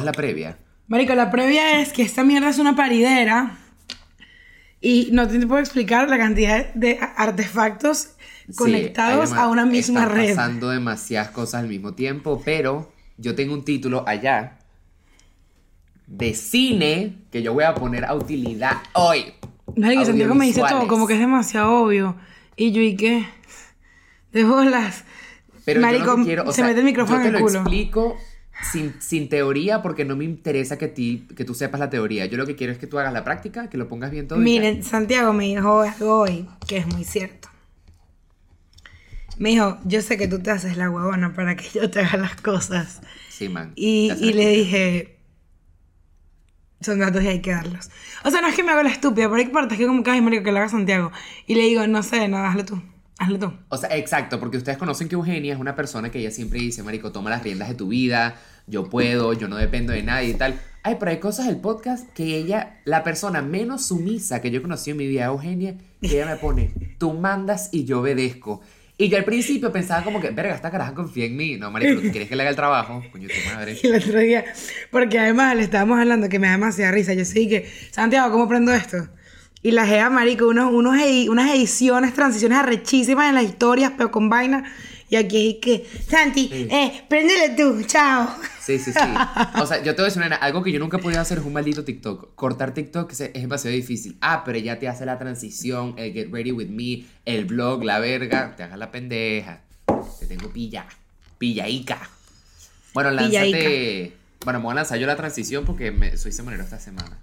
es la previa? Marico, la previa es que esta mierda es una paridera y no te puedo explicar la cantidad de artefactos conectados Sí, a una misma están red. pasando demasiadas cosas al mismo tiempo, pero yo tengo un título allá de cine que yo voy a poner a utilidad hoy. Marico, Santiago me dice todo como que es demasiado obvio. Y yo, ¿y qué? De bolas. Pero Marico, yo no te quiero, o se sea, mete el micrófono yo te en el lo culo. explico sin, sin teoría porque no me interesa que, ti, que tú sepas la teoría. Yo lo que quiero es que tú hagas la práctica, que lo pongas bien todo. Miren, Santiago me dijo algo hoy que es muy cierto. Me dijo, yo sé que tú te haces la huevona para que yo te haga las cosas. Sí, man. Y, y le dije, son datos y hay que darlos. O sea, no es que me hago la estúpida, pero hay partes que como que, ay, marico, que lo haga Santiago. Y le digo, no sé, no, hazlo tú, hazlo tú. O sea, exacto, porque ustedes conocen que Eugenia es una persona que ella siempre dice, Marico, toma las riendas de tu vida, yo puedo, yo no dependo de nadie y tal. Ay, pero hay cosas del podcast que ella, la persona menos sumisa que yo conocí en mi vida, Eugenia, que ella me pone, tú mandas y yo obedezco. Y yo al principio pensaba como que, verga, esta caraja confía en mí. No, ¿tú quieres que le haga el trabajo? Coño, tu madre. El otro día, porque además le estábamos hablando que me da demasiada risa. Yo sí que, Santiago, ¿cómo prendo esto? Y la Gea, marico, unos, unos edi- unas ediciones, transiciones arrechísimas en las historias, pero con vaina. Y aquí es que, Santi, Sí. eh, préndele tú, chao. Sí, sí, sí. O sea, yo te voy a decir una, algo que yo nunca he podido hacer es un maldito TikTok. Cortar TikTok es, es demasiado difícil. Ah, pero ella te hace la transición, el get ready with me, el blog, la verga. Te hagas la pendeja. Te tengo pilla. Pillaica. Bueno, lánzate. Bueno, me voy a lanzar yo la transición porque me, soy semanero esta semana.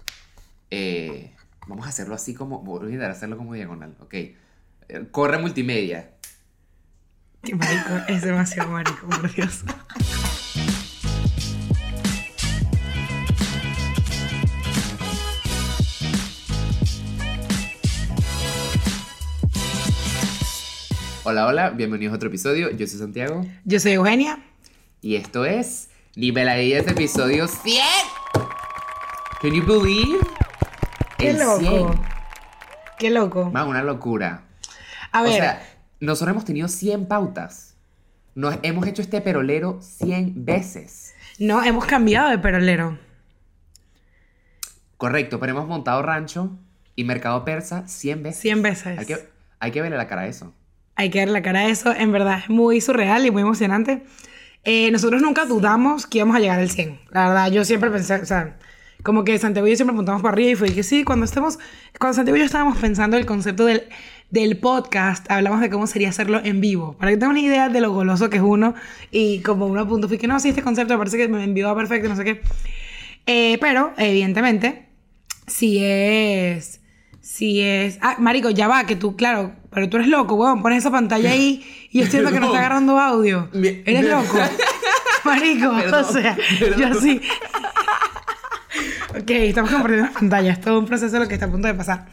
Eh, vamos a hacerlo así como. Voy a olvidar hacerlo como diagonal, ok. Eh, Corre multimedia. Qué marico, es demasiado marico, por Dios. Hola, hola, bienvenidos a otro episodio. Yo soy Santiago. Yo soy Eugenia. Y esto es Niveladillas episodio 100. Can you believe? Qué El loco. 100. Qué loco. Man, una locura. A ver, O sea, nosotros hemos tenido 100 pautas. Nos hemos hecho este perolero 100 veces. no, hemos cambiado de perolero. Correcto, pero hemos montado rancho y mercado persa 100 veces. 100 veces. Hay que, hay que verle la cara a eso. Hay que ver la cara de eso. En verdad es muy surreal y muy emocionante. Eh, nosotros nunca dudamos que íbamos a llegar al 100. La verdad, yo siempre pensé, o sea, como que Santiago y yo siempre apuntamos para arriba y fue que sí, cuando estemos, cuando Santiago y yo estábamos pensando el concepto del, del podcast, hablamos de cómo sería hacerlo en vivo. Para que tengan una idea de lo goloso que es uno y como uno apuntó, fue que no, sí, este concepto me parece que me envió perfecto, no sé qué. Eh, pero, evidentemente, si es. Si es. Ah, Marico, ya va, que tú, claro, pero tú eres loco, weón. Pones esa pantalla ahí y yo viendo que no está agarrando audio. Eres loco. Marico, Perdón, o sea, yo así. Ok, estamos compartiendo la pantalla, es todo un proceso lo que está a punto de pasar.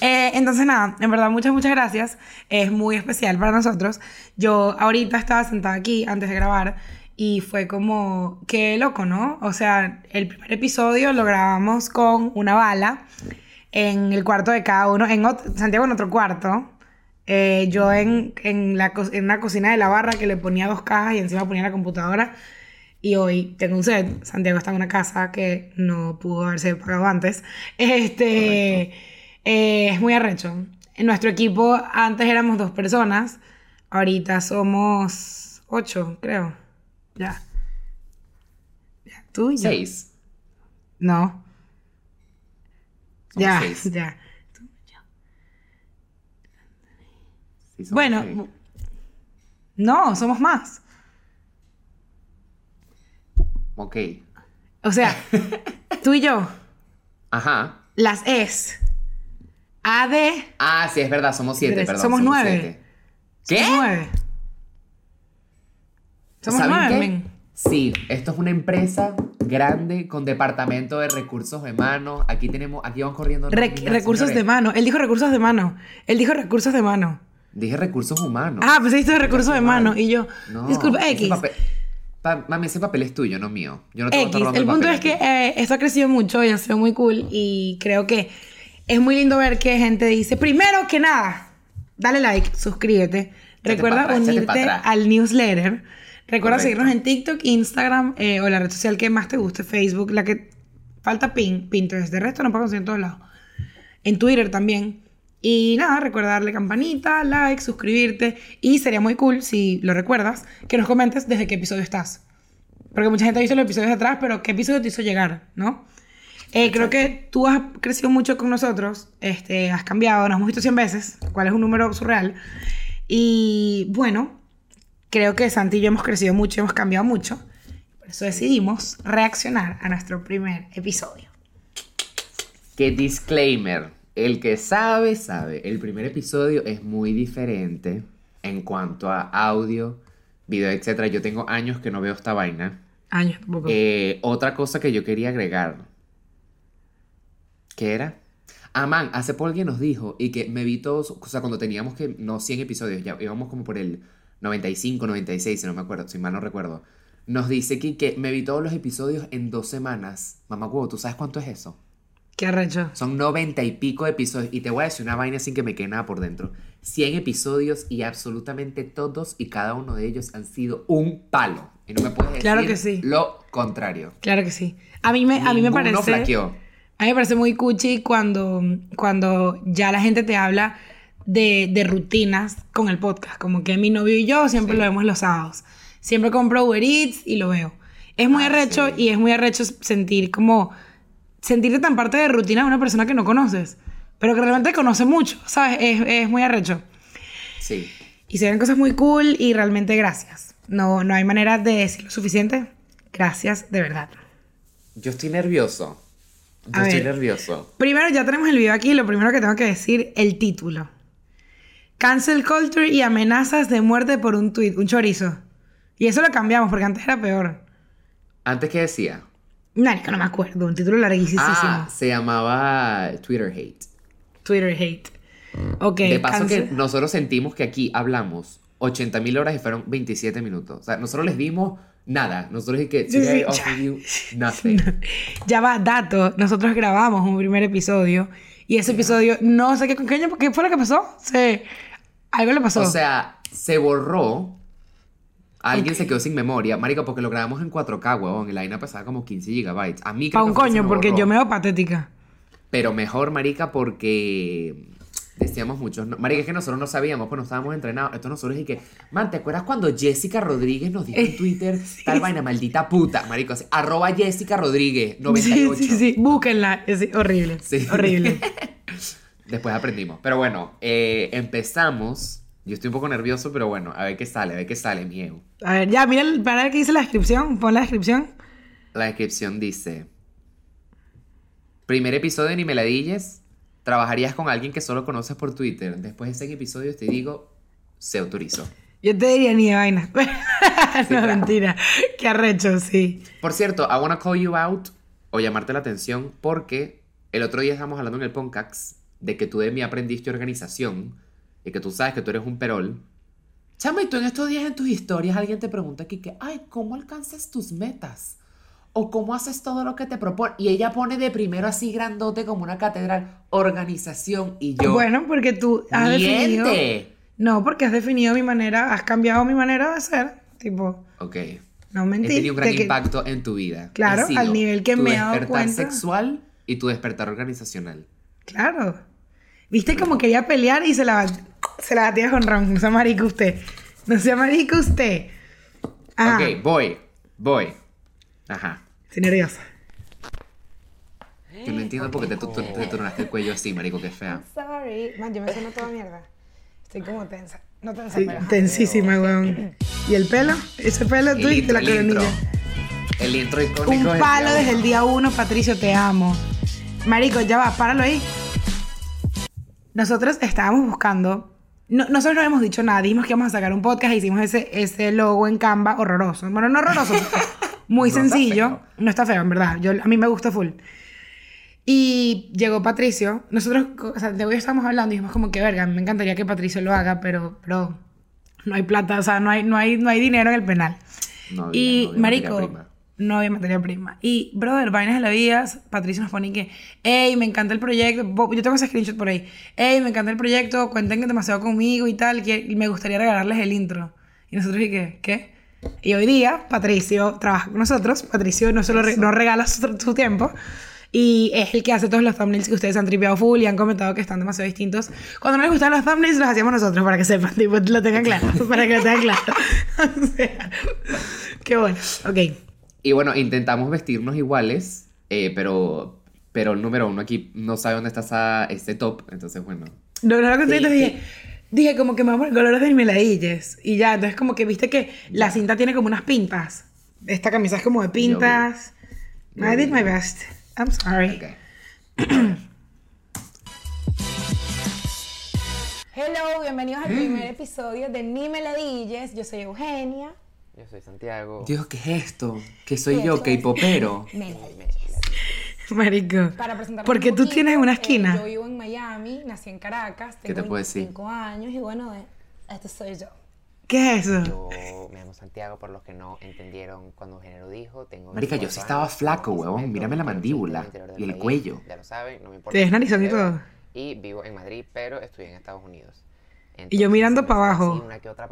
Eh, entonces, nada, en verdad, muchas, muchas gracias. Es muy especial para nosotros. Yo ahorita estaba sentada aquí antes de grabar y fue como, qué loco, ¿no? O sea, el primer episodio lo grabamos con una bala en el cuarto de cada uno, en ot- Santiago en otro cuarto. Eh, yo en, en, la, en una cocina de la barra que le ponía dos cajas y encima ponía la computadora. Y hoy tengo un set. Santiago está en una casa que no pudo haberse pagado antes. Este eh, es muy arrecho. En nuestro equipo antes éramos dos personas. Ahorita somos ocho, creo. Ya. Ya, Tú y yo. Seis. No. Somos ya, seis. ya. Sí, somos Bueno, seis. no, somos más. Ok. O sea, tú y yo, Ajá. las es. AD. Ah, sí, es verdad, somos siete, Tres. perdón. Somos nueve. siete. ¿Qué? Somos nueve. Somos ¿Saben nueve, men. Sí, esto es una empresa grande con departamento de recursos humanos. Aquí tenemos, aquí van corriendo. Nóminas, recursos señores. de mano. Él dijo recursos de mano. Él dijo recursos de mano. Dije recursos humanos. Ah, pues esto de recursos de mano. Y yo, No, disculpa, X. pa- mami, ese papel es tuyo, no mío. Yo no te voy a estar X. robando El punto es que eh, esto ha crecido mucho y ha sido muy cool. Y creo que es muy lindo ver que gente dice: primero que nada, dale like, suscríbete. Recuerda atrás, unirte al newsletter. Recuerda Correcto. seguirnos en TikTok, Instagram eh, o la red social que más te guste, Facebook, la que falta pin, Pinterest. De resto no puedo conseguir en todos lados. En Twitter también. Y nada, recuerda darle campanita, like, suscribirte. Y sería muy cool, si lo recuerdas, que nos comentes desde qué episodio estás. Porque mucha gente ha visto los episodios de atrás, pero ¿qué episodio te hizo llegar? ¿No? Eh, creo que tú has crecido mucho con nosotros, este, has cambiado, nos hemos visto 100 veces, cuál es un número surreal. Y bueno, creo que Santi y yo hemos crecido mucho, hemos cambiado mucho. Por eso decidimos reaccionar a nuestro primer episodio. Que disclaimer, el que sabe, sabe, el primer episodio es muy diferente en cuanto a audio, video, etc. Yo tengo años que no veo esta vaina. Años tampoco. Eh, otra cosa que yo quería agregar. ¿Qué era? Ah, man, hace poco alguien nos dijo y que me vi todos, o sea, cuando teníamos que, no 100 episodios, ya íbamos como por el 95, 96, si no me acuerdo, si mal no recuerdo. Nos dice que, que me vi todos los episodios en dos semanas. Mamá huevo, ¿tú sabes cuánto es eso? Qué arrecho. Son 90 y pico episodios. Y te voy a decir una vaina sin que me quede nada por dentro. 100 episodios y absolutamente todos y cada uno de ellos han sido un palo. Y no me puedes decir Claro que sí. lo contrario. Claro que sí. A mí me, a mí me parece. flaqueó. A mí me parece muy cuchi cuando, cuando ya la gente te habla de, de rutinas con el podcast. Como que mi novio y yo siempre Sí. lo vemos los sábados. Siempre compro Uber Eats y lo veo. Es muy Ah, arrecho sí. y es muy arrecho sentir como... Sentirte tan parte de rutina de una persona que no conoces. Pero que realmente conoce mucho, ¿sabes? Es, es muy arrecho. Sí. Y se ven cosas muy cool y realmente gracias. No, no hay manera de decirlo suficiente. Gracias, de verdad. Yo estoy nervioso. Yo A estoy ver. nervioso. Primero, ya tenemos el video aquí. Lo primero que tengo que decir, el título. Cancel culture y amenazas de muerte por un tweet, un chorizo. Y eso lo cambiamos porque antes era peor. Antes que decía. Marico, no me acuerdo. Un título larguísimo. Ah, se llamaba Twitter Hate. Twitter hate. Ok. de paso cancel- que nosotros sentimos que aquí hablamos 80 mil horas y fueron 27 minutos. O sea, nosotros les dimos nada. Nosotros es que Sí, today sí, offer ya. you nothing. Ya va, dato. Nosotros grabamos un primer episodio. Y ese episodio, no sé qué, qué, qué fue lo que pasó. Se, algo le pasó. O sea, se borró. Alguien se quedó sin memoria. Marico, porque lo grabamos en 4K, huevón. Y la vaina pesaba como 15 gigabytes. A mí creo Pa' un que fue que se coño, me porque borró. yo me veo patética. Pero mejor, marica, porque decíamos muchos. no- Marica, es que nosotros no sabíamos, pues no estábamos entrenados. Esto nosotros y que, man, ¿te acuerdas cuando Jessica Rodríguez nos dijo en Twitter tal vaina, maldita puta? Marico, así, arroba Jessica Rodríguez, 98. Sí, sí, sí. Búsquenla. Es horrible. Sí. Horrible. Después aprendimos. Pero bueno, eh, empezamos. Yo estoy un poco nervioso, pero bueno, a ver qué sale, a ver qué sale, miedo. A ver, ya, mira, el- para ver qué dice la descripción. Pon la descripción. La descripción dice: Primer episodio de Ni Meladilles. Trabajarías con alguien que solo conoces por Twitter. Después de 100 episodios te digo, se autorizó. Yo te diría ni de vaina. no, claro. mentira. Qué arrecho, sí. Por cierto, I wanna call you out o llamarte la atención porque el otro día estábamos hablando en el Poncax de que tú de mí aprendiste organización y que tú sabes que tú eres un perol. Chama, y tú en estos días en tus historias alguien te pregunta aquí que, ay, ¿cómo alcanzas tus metas? O cómo haces todo lo que te propone. Y ella pone de primero así grandote como una catedral, organización. Y yo, Bueno, porque tú has definido. No, porque has definido mi manera, has cambiado mi manera de ser. Tipo, Ok. no mentir. tenido un gran que- impacto en tu vida. Claro, sido al nivel que tu me he dado despertar cuenta. sexual y tu despertar organizacional. Claro. Viste como quería pelear y se la, se la batía con Ron. No sea marico usted. No sea marico usted. Ajá. Ok, voy, voy. Ajá. Estoy nerviosa. Yo no entiendo por qué te, te tornaste el cuello así, marico, qué fea. Sorry. Man, yo me sueno toda mierda. Estoy como tensa. No tensa, Sí, pero... Tensísima, weón. ¿Y el pelo? Ese pelo tú El y de intro, la coronilla. El intro icónico Un palo desde uno. el día uno, Patricio, te amo. Marico, ya va, páralo ahí. Nosotros estábamos buscando. No- nosotros no habíamos dicho nada, dijimos que íbamos a sacar un podcast hicimos ese, ese logo en Canva horroroso. Bueno, no horroroso, muy No sencillo. No está feo, en verdad. Yo, a mí me gusta full. Y llegó Patricio. Nosotros, o sea, de hoy estábamos hablando y dijimos como que, verga, me encantaría que Patricio lo haga, pero, pero no hay plata, o sea, no hay, no hay, no hay dinero en el penal. No había- y, no había marico. No había materia prima. Y, brother, vainas de la vida, Patricio nos pone que, hey, me encanta el proyecto. Yo tengo ese screenshot por ahí. Hey, me encanta el proyecto, cuenten demasiado conmigo y tal, que me gustaría regalarles el intro. Y nosotros, ¿y qué? Y hoy día Patricio trabaja con nosotros. Patricio no solo re- nos regala su, su tiempo y es el que hace todos los thumbnails que ustedes han tripeado full y han comentado que están demasiado distintos. Cuando no les gustan los thumbnails los hacíamos nosotros para que sepan, tipo, lo tengan claro, para que lo tengan claro. o sea, qué bueno. Ok. Y bueno, intentamos vestirnos iguales, eh, pero, pero el número uno aquí no sabe dónde está esa- este top, entonces bueno. No, no lo conseguí, Sí, entonces sí. dije, dije como que me vamos a colores de meladillas. Y ya, entonces como que viste que la cinta tiene como unas pintas. Esta camisa es como de pintas. Yo I did my best. I'm sorry. Ok. Hello, bienvenidos al primer episodio de Ni Meladillas. Yo soy Eugenia. Yo soy Santiago. Dios, ¿qué es esto? ¿Qué soy yo? ¿K-popero? Marico. Para presentarme Porque un tú poquito, tienes una eh, esquina. yo vivo en Miami, nací en Caracas, ¿Qué tengo te puedo decir? 25 años y bueno, eh, este soy yo. ¿Qué es eso? Yo me llamo Santiago, por los que no entendieron cuando Género dijo. Tengo Marica, yo 24 sí estaba años, flaco, tengo huevón. Mírame la mandíbula en interior y el país, cuello. Ya lo saben, no me importa. Tienes mucho narizón y todo. Y vivo en Madrid, pero estoy en Estados Unidos. Y yo mirando se me pa' sale abajo. así Una que otra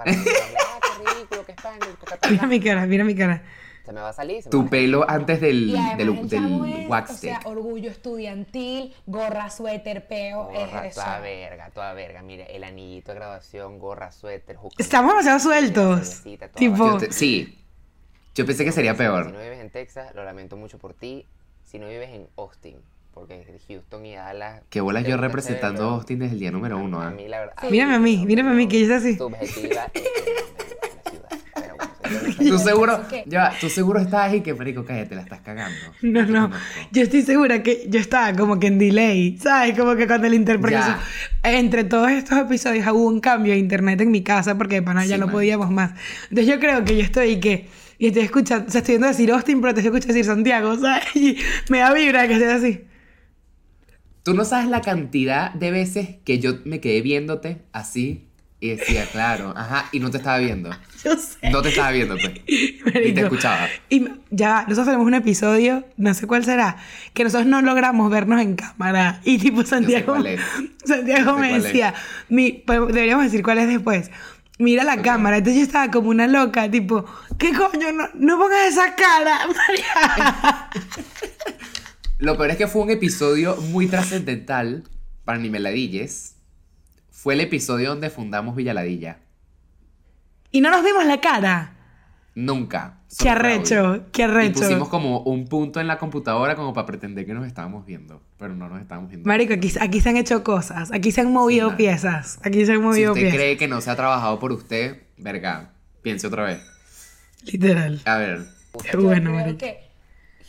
Mira mi cara, mira mi cara. Se me va a salir. se me Tu va a salir. pelo antes del, del, del wax o sea, orgullo estudiantil, gorra, suéter, peo, Gorra, es eso. toda verga, toda verga. Mire, el anillito de graduación, gorra, suéter. Estamos demasiado sueltos. Tipo, Yo te- sí. Yo pensé que sería Si peor. no vives en Texas, lo lamento mucho por ti. Si no vives en Austin, porque Houston y Dallas. Que bolas yo representando a Austin desde el día número uno. A ¿eh? mí, la verdad. Mírame a mí, mírame a mí, que yo así. Subjetiva. Tú seguro, ya, tú seguro estás ahí que, marico, cállate, la estás cagando. No, no. Yo estoy segura que yo estaba como que en delay, ¿sabes? Como que cuando el internet... Ya. Entre todos estos episodios hubo un cambio de internet en mi casa porque de pana ya Sí, no man. podíamos más. Entonces yo creo que yo estoy que... Y estoy escuchando, o sea, estoy viendo decir Austin, pero te escucho decir Santiago, ¿sabes? Y me da vibra que sea así. Tú no sabes la cantidad de veces que yo me quedé viéndote así y decía, claro, ajá, y no te estaba viendo. Yo sé. No te estaba viendo, pues. Y te escuchaba. Y ya, nosotros tenemos un episodio, no sé cuál será, que nosotros no logramos vernos en cámara. Y tipo Santiago, cuál es. Santiago me decía, mi, deberíamos decir cuál es después. Mira la cámara. Entonces yo estaba como una loca, tipo, ¿qué coño? No, no pongas esa cara, María. Lo peor es que fue un episodio muy trascendental para Nimeladilles. Fue el episodio donde fundamos Villaladilla. y no nos vimos la cara. Nunca. Qué arrecho, qué Y arrecho. pusimos como un punto en la computadora como para pretender que nos estábamos viendo. Pero no nos estábamos viendo. Marico, aquí, aquí se han hecho cosas, aquí se han movido Sí, piezas, aquí se han si movido usted piezas. cree que no se ha trabajado por usted, verga, piense otra vez. Literal. A ver, Qué Yo bueno, creo marico. que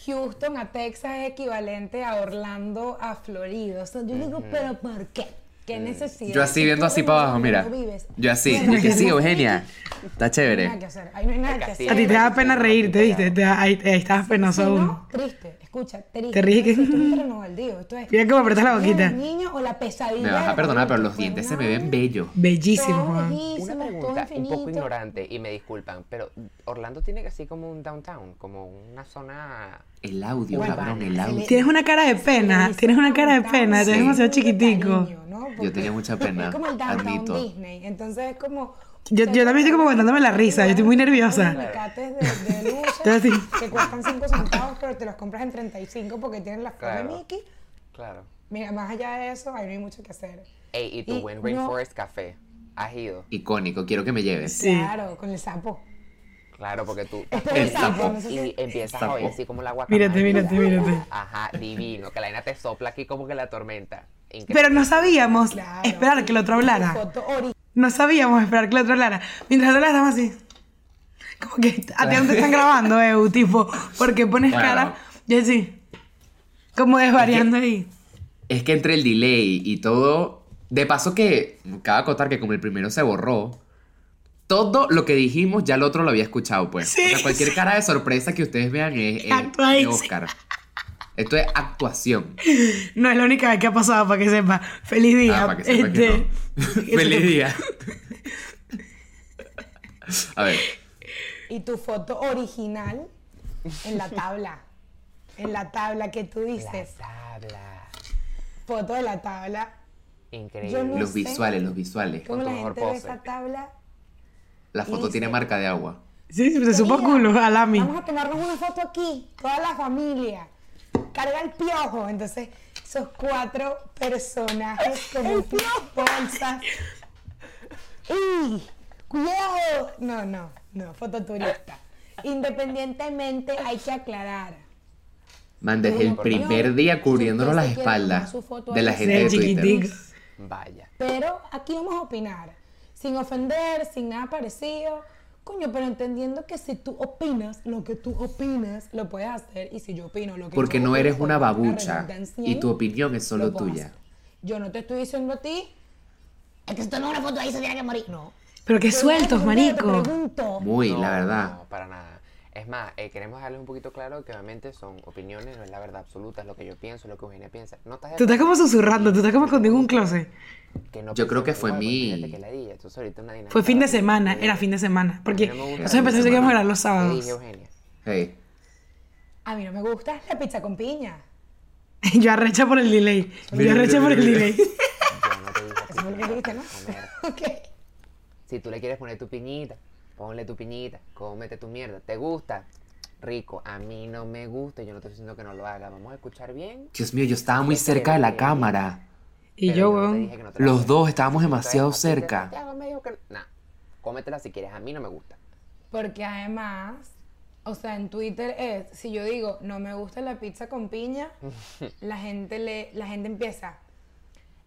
Houston a Texas es equivalente a Orlando a Florida. O sea, yo digo, ¿pero por qué? ¿Qué necesidad? yo así viendo así para abajo, mira. vives, Yo así, y que sí, Eugenia. Está hay chévere. nada que hacer. Ahí no hay nada que castillo. A ti hacer. te da pena reírte, ¿viste? Te da- ahí, Si penoso aún. no, triste. Escucha. Te ríes que- Esto es un renovaldío. Esto es Mira cómo apretas la ¿es boquita. el niño o la pesadilla Me vas a perdonar, pero los dientes se me ven bellos. Bellísimo, Todos Juan. bellísimos, Una pregunta un poco ignorante y me disculpan, pero Orlando tiene así como un downtown, como una zona. El audio, Bueno, cabrón, el audio. Tienes una cara de pena, Sí, tienes una cara de pena, te ves demasiado Mucho chiquitico. cariño, ¿no? Porque Yo tenía mucha pena, Es como el downtown. Disney. Entonces es como. Yo- yo también estoy como aguantándome la risa, yo estoy muy nerviosa. Aguacates de, de luces que cuestan 5 centavos, pero te los compras en 35 porque tienen la flor de Claro. Mickey. Claro. Mira, más allá de eso, ahí no hay mucho que hacer. Ey, y tu Y buen no- Rainforest Café. ¿Has ido? Icónico, quiero que me lleves. Sí. Claro, con el sapo. Claro, porque tú es el El sapo. sapo, no sé y empiezas a oír así como la guacamaya. Mírate, mírate, mírate. Ajá, divino, que la vaina te sopla aquí como que la tormenta. Increíble. Pero no sabíamos Claro. esperar que el otro hablara. No sabíamos esperar que el otro hablara. Mientras el otro estamos así. Como que a ti te están grabando, Eu, tipo, porque pones Claro. cara y así. Como desvariando ahí. Es que entre el delay y todo. De paso que. Cabe acotar que como el primero se borró. Todo lo que dijimos ya el otro lo había escuchado, pues. Sí, o sea, cualquier sí. cara de sorpresa que ustedes vean es, es Actuadísimo. de Oscar. Esto es actuación. No es la única vez que ha pasado, para que sepa. Feliz día. Ah, para que sepa que Este, no. Feliz día. A ver. Y tu foto original en la tabla. En la tabla que tú La dices. tabla. Foto de la tabla. Increíble. No Los visuales, los visuales. ¿Cómo tu la mejor gente ve pose. esa tabla? La foto tiene marca de agua. Sí, se supo culo, a Lami. Vamos a tomarnos una foto aquí, toda la familia. Carga el piojo. Entonces, esos cuatro personajes como bolsas. ¡Uy! ¡Cuidado! No, no, no, fototurista. Independientemente, hay que aclarar. Man, desde el primer día cubriéndonos las espaldas de la gente De Twitter. Vaya. Pero aquí vamos a opinar, sin ofender, sin nada parecido. Coño, pero entendiendo que si tú opinas lo que tú opinas, lo puedes hacer. Y si yo opino lo que Porque yo no opino, eres una una babucha y tu opinión es solo tuya. hacer. Yo no te estoy diciendo a ti, es que si tomas una foto ahí se tiene que morir. No. Pero qué sueltos, te marico. pregunto, Muy, No, la verdad. No, para nada. Es más, eh, queremos dejarles un poquito claro que obviamente son opiniones, no es la verdad absoluta, es lo que yo pienso, lo que Eugenia piensa. No estás Tú estás como susurrando, tú estás como conmigo en un closet. que no Yo creo que fue mi- que ladilla, Fue fin de semana, era fin de semana. Porque no nosotros empezamos que íbamos a grabar los ¿Qué sábados. dije, Eugenia? Hey. A mí no me gusta la pizza con piña. Yo arrecha por el delay. Yo arrecha por el delay. Yo no te dije ¿no? comer. Ok. Si tú le quieres poner tu piñita, ponle tu piñita, cómete tu mierda. ¿Te gusta? Rico. A mí no me gusta, yo no estoy diciendo que no lo haga. Vamos a escuchar bien. Dios mío, yo estaba muy cerca de la cámara. Y yo, weón. no Los dos estábamos demasiado cerca. Santiago me dijo que... Nah, cómetela si quieres. A mí no me gusta. Porque además, o sea, en Twitter es, si yo digo, no me gusta la pizza con piña, la gente le, la gente empieza,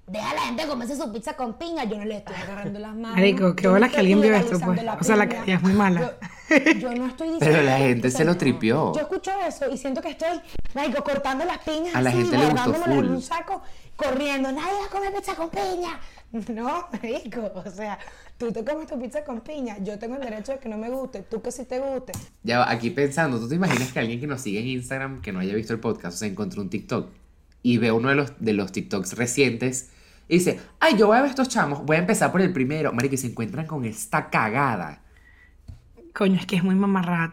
deja a la gente comerse su pizza con piña, yo no le estoy agarrando las manos. Marico, qué no bolas que alguien vio esto, pues. O sea, la calidad es muy mala. Yo, yo no estoy diciendo Pero la gente se lo tripió. Yo escucho eso y siento que estoy, marico, cortando las piñas A la así, gente le gustó guardándomelas en full. un saco, corriendo, nadie va a comer pizza con piña. No, marico, o sea, tú te comes tu pizza con piña, yo tengo el derecho de que no me guste, tú que sí te guste. Ya aquí pensando, ¿tú te imaginas que alguien que nos sigue en Instagram, que no haya visto el podcast, o sea, encontró un TikTok y ve uno de los, de los TikToks recientes y dice, ay, yo voy a ver estos chamos, voy a empezar por el primero, marico, y se encuentran con esta cagada. Coño, es que es muy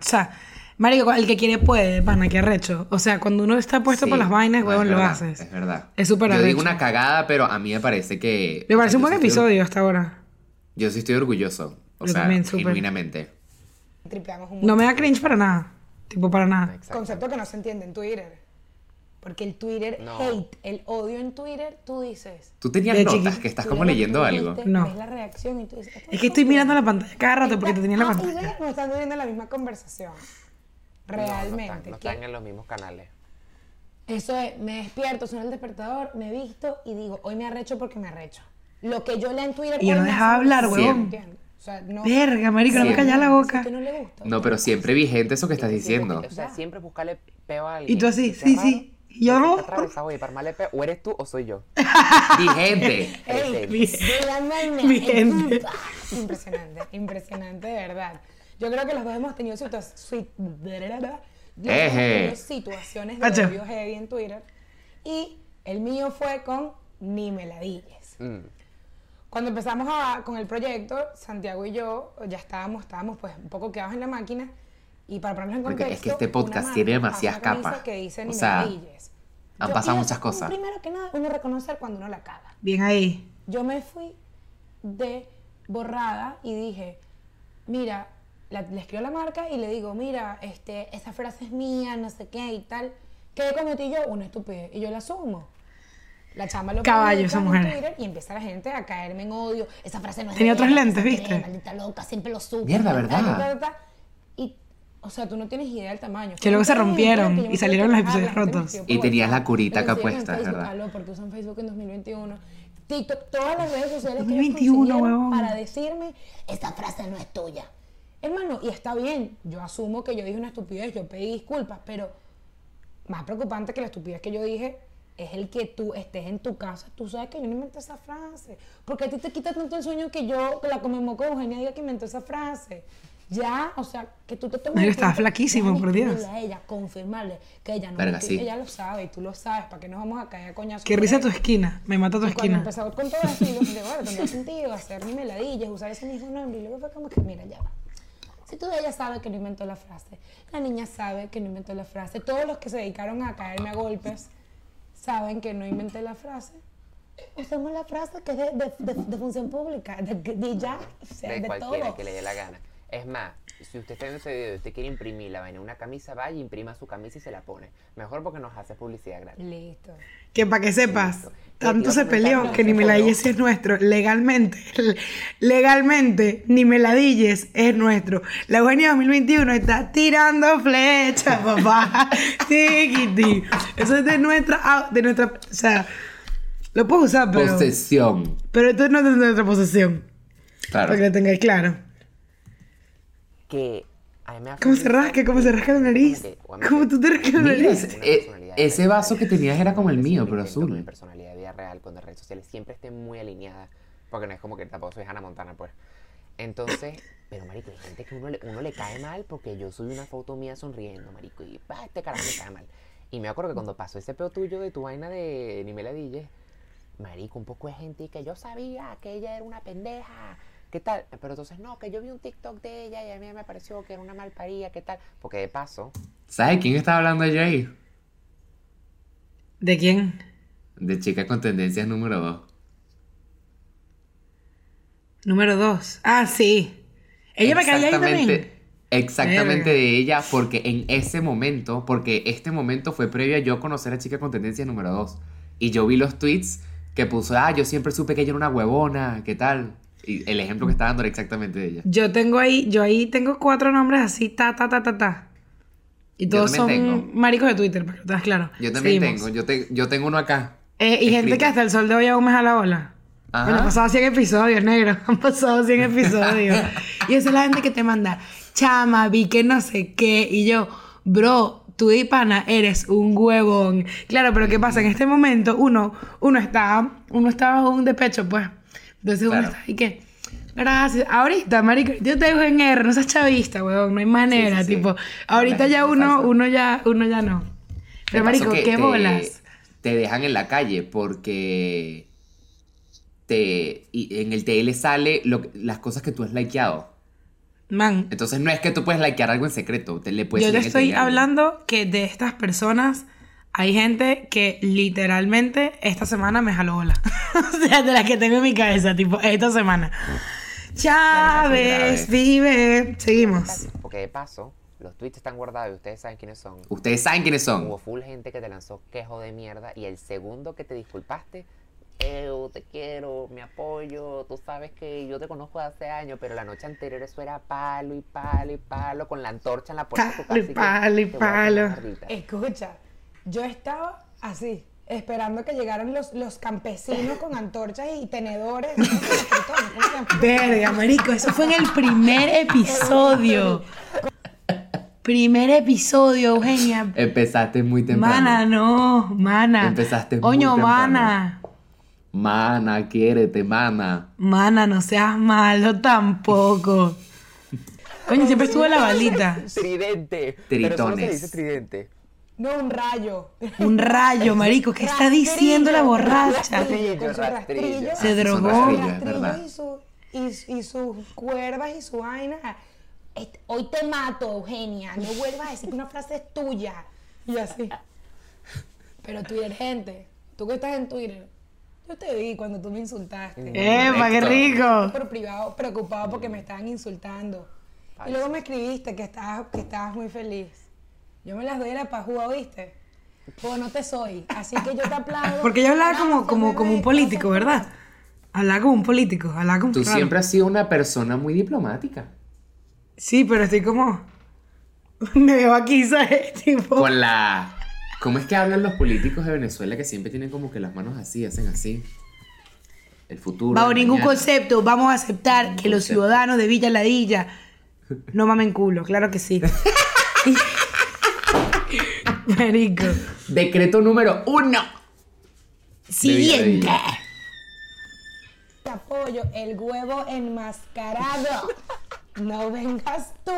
sea, marico, el que quiere puede, pana, que arrecho. O sea, cuando uno está puesto Sí, por las vainas, huevón, lo haces. Es verdad. Es súper Yo digo arrecho. una cagada, pero a mí me parece que... Me o parece sea, un buen estoy- episodio hasta ahora. Yo sí estoy orgulloso, o Yo sea, también, súper. genuinamente. Tripeamos un No me da cringe para nada. Tipo, para nada. Exacto. concepto que no se entiende en Twitter. Porque el Twitter No. hate, el odio en Twitter, tú dices. Tú tenías De notas que estás como le leyendo algo. No. Ves la reacción y tú dices. "Esto Es que estoy mirando la entiendo". pantalla cada rato porque te tenía la Ah, y pantalla. ves, no están teniendo la misma conversación. Realmente. No, están, no que están en los mismos canales. Eso es, me despierto, suena el despertador, me visto y digo, hoy me arrecho porque me arrecho. Lo que yo leo en Twitter. Y no dejaba hablar, huevón. O sea, no. Verga, marico, no me callas la boca. no le gusta. No, pero siempre vigente eso que estás diciendo. O sea, siempre buscarle peo a alguien. Y tú así, sí, raro. sí. Y yo no. atravesado, armarle peo. O eres tú o soy yo. Vigente. Ey, Bien. el puta. Impresionante, impresionante, de verdad. Yo creo que los dos hemos tenido situa- sui- los dos hemos Eje. tenido situaciones de odio heavy en Twitter. Y el mío fue con Ni me la digas. Mm. Cuando empezamos a- con el proyecto, Santiago y yo ya estábamos, estábamos pues un poco quedados en la máquina. Y para ponernos en Porque es contexto, que este podcast marca tiene demasiadas capas. Que dice, O "Ni me sea, la digas". han Yo- pasado muchas cosas. Primero que nada, uno reconocer cuando uno la caga. Bien ahí. Yo me fui de borrada y dije, mira, la- le escribo la marca y le digo, mira, este, esa frase es mía, no sé qué y tal. ¿Qué cometí yo? Una estupidez. Y yo la asumo. La chama lo Caballo, esa en mujer. Twitter y empieza la gente a caerme en odio. Esa frase no es Tenía otros lentes, ¿viste? Maldita loca, siempre lo supo. Mierda, tal, ¿verdad? O sea, tú no tienes idea del tamaño. Que luego se rompieron que y salieron los que episodios rotos. escribió Y tenías la curita acá puesta, verdad. "Aló, porque usan Facebook en 2021. TikTok, todas las redes sociales que 2021, ellos consiguieron huevón. para decirme, esta frase no es tuya. Hermano, y está bien, yo asumo que yo dije una estupidez, yo pedí disculpas, pero más preocupante que la estupidez que yo dije es el que tú estés en tu casa, tú sabes que yo no inventé esa frase. Porque a ti te quita tanto el sueño que yo, que la comemoco Eugenia diga que inventó esa frase. Ya, o sea, que tú te tomes. El estaba flaquísimo, por Dios. a ella, confirmarle que ella no Verga, sí. ella lo sabe y tú lo sabes, ¿para qué nos vamos a caer a coñazos? Qué por risa tu esquina. Me mata tu Y cuando esquina. empezó con todo esto, yo dije, bueno, tendría sentido hacer mi meladillas, usar ese mismo nombre. Y luego fue como que, mira, ya va. Si tú ella sabe que no inventó la frase, la niña sabe que no inventó la frase, todos los que se dedicaron a caerme a golpes saben que no inventé la frase. Usemos la frase que es de, de- de- de función pública, de, de ya, o sea, de de, cualquiera todo. que le dé la gana. Es más, si usted está viendo ese video y usted quiere imprimir la vaina en una camisa, vaya, imprima su camisa y se la pone. Mejor porque nos hace publicidad gratis. Listo. Que para que sepas, Listo. tanto se peleó no, que ni me la jodió. dilles es nuestro. Legalmente, legalmente, ni me la dilles es nuestro. La Eugenia 2021 está tirando flechas, papá. Tiquiti. Eso es de nuestra, de nuestra, o sea, lo puedo usar, pero, Posesión. pero esto no es de nuestra posesión. Claro. Para que lo tengáis claro. Que a mí me ¿Cómo se rasca? ¿Cómo se rasca la nariz? ¿Cómo tú te rascas la nariz? eh, ese vaso que tenías era como el mío, pero que Mi azul. personalidad de vida real con las redes sociales siempre esté muy alineada. Porque no es como que tampoco soy Hannah Montana, pues. Entonces, pero marico, hay gente que uno le, uno le cae mal porque yo subí una foto mía sonriendo, marico, y pa, este carajo me cae mal. Y me acuerdo que cuando pasó ese peo tuyo de tu vaina de ni me la dilles, marico, un poco de gente que yo sabía que ella era una pendeja. ¿Qué tal? Pero entonces, no, que yo vi un TikTok de ella y a mí me pareció que era una malparida, ¿qué tal? Porque de paso, ¿Sabes quién estaba hablando de Jay? ¿De quién? De chica con tendencias número 2. Número dos. Ah, sí. Ella me caía ahí también. Exactamente Verga. de ella, porque en ese momento, porque este momento fue previo a yo conocer a chica con tendencia número 2. Y yo vi los tweets que puso, ah, yo siempre supe que ella era una huevona, ¿qué tal? El ejemplo que estaba dando era exactamente de ella. Yo tengo ahí, yo ahí tengo cuatro nombres así, ta, ta, ta, ta, ta. Y todos son tengo. maricos de Twitter, para que estás claro. Yo también Seguimos. tengo, yo, te- yo tengo uno acá. Eh, y gente escrito. que hasta el sol de hoy aún me jala bola. Ajá. Bueno, han pasado 100 episodios, negro. Han pasado 100 episodios. y esa es la gente que te manda, chama, vi que no sé qué. Y yo, bro, tú de pana eres un huevón. Claro, pero ¿qué pasa? En este momento uno, uno está, uno está un despecho, pues. Entonces uno Claro. está ahí que... Gracias. Ahorita, marico, yo te dejo en R, no seas chavista, huevón, no hay manera, Sí, sí, sí. tipo, ahorita ya uno, uno ya, uno ya no. Pero marico, qué te- bolas. Te dejan en la calle porque te, y en el TL sale lo las cosas que tú has likeado. Man, Entonces no es que tú puedes likear algo en secreto, te le puedes Yo te estoy hablando que de estas personas hay gente que literalmente esta semana me jaló bola. o sea, de las que tengo en mi cabeza, tipo, esta semana. Chávez, vive. Seguimos. porque de paso, los tweets están guardados y ustedes saben quiénes son. Ustedes saben quiénes Hubo son. full gente que te lanzó quejo de mierda y el segundo que te disculpaste, eu, te quiero, me apoyo, tú sabes que yo te conozco de hace años, pero la noche anterior eso era palo y palo y palo con la antorcha en la puerta de tu Palo y casa. palo y. Escucha, yo estaba así, esperando que llegaran los, los campesinos con antorchas y tenedores. Verga, marico, eso fue en el primer episodio. Primer episodio, Eugenia. Empezaste muy temprano. Mana, no, mana. Empezaste muy Oño, temprano. mana. Mana, quiérete, mana. Mana, no seas malo tampoco. Coño, siempre estuvo la balita. Tridente. Pero se Tritones. dice tridente. No, un rayo. Un rayo, marico. ¿Qué está diciendo la borracha? Rastrillo, Con su rastrillo. rastrillo. Se Son drogó. verdad. y, su- y, y sus cuerdas y su vaina. Este, Hoy te mato, Eugenia. No vuelvas a decir que una frase es tuya. Y así. Pero Twitter, gente. Tú que estás en Twitter. Yo te vi cuando tú me insultaste. ¡Epa, qué rico! Por privado, preocupado porque me estaban insultando. Y luego me escribiste que estabas, que estabas muy feliz. Yo me las doy la pajúa, ¿viste? Pues no te soy. Así que yo te aplaudo. Porque yo hablaba como, como, como un político. ¿verdad? Hablaba como un político, hablaba como Tú siempre has sido una persona muy diplomática. Sí, pero estoy como... Me veo aquí, ¿sabes? Tipo... Con la... ¿Cómo es que hablan los políticos de Venezuela que siempre tienen como que las manos así, hacen así? El futuro. Bajo ningún mañana. concepto vamos a aceptar que los ciudadanos de Villa Ladilla no mamen culo, claro que sí. Marico. Decreto número uno. Siguiente. Te apoyo, el huevo enmascarado. No vengas tú.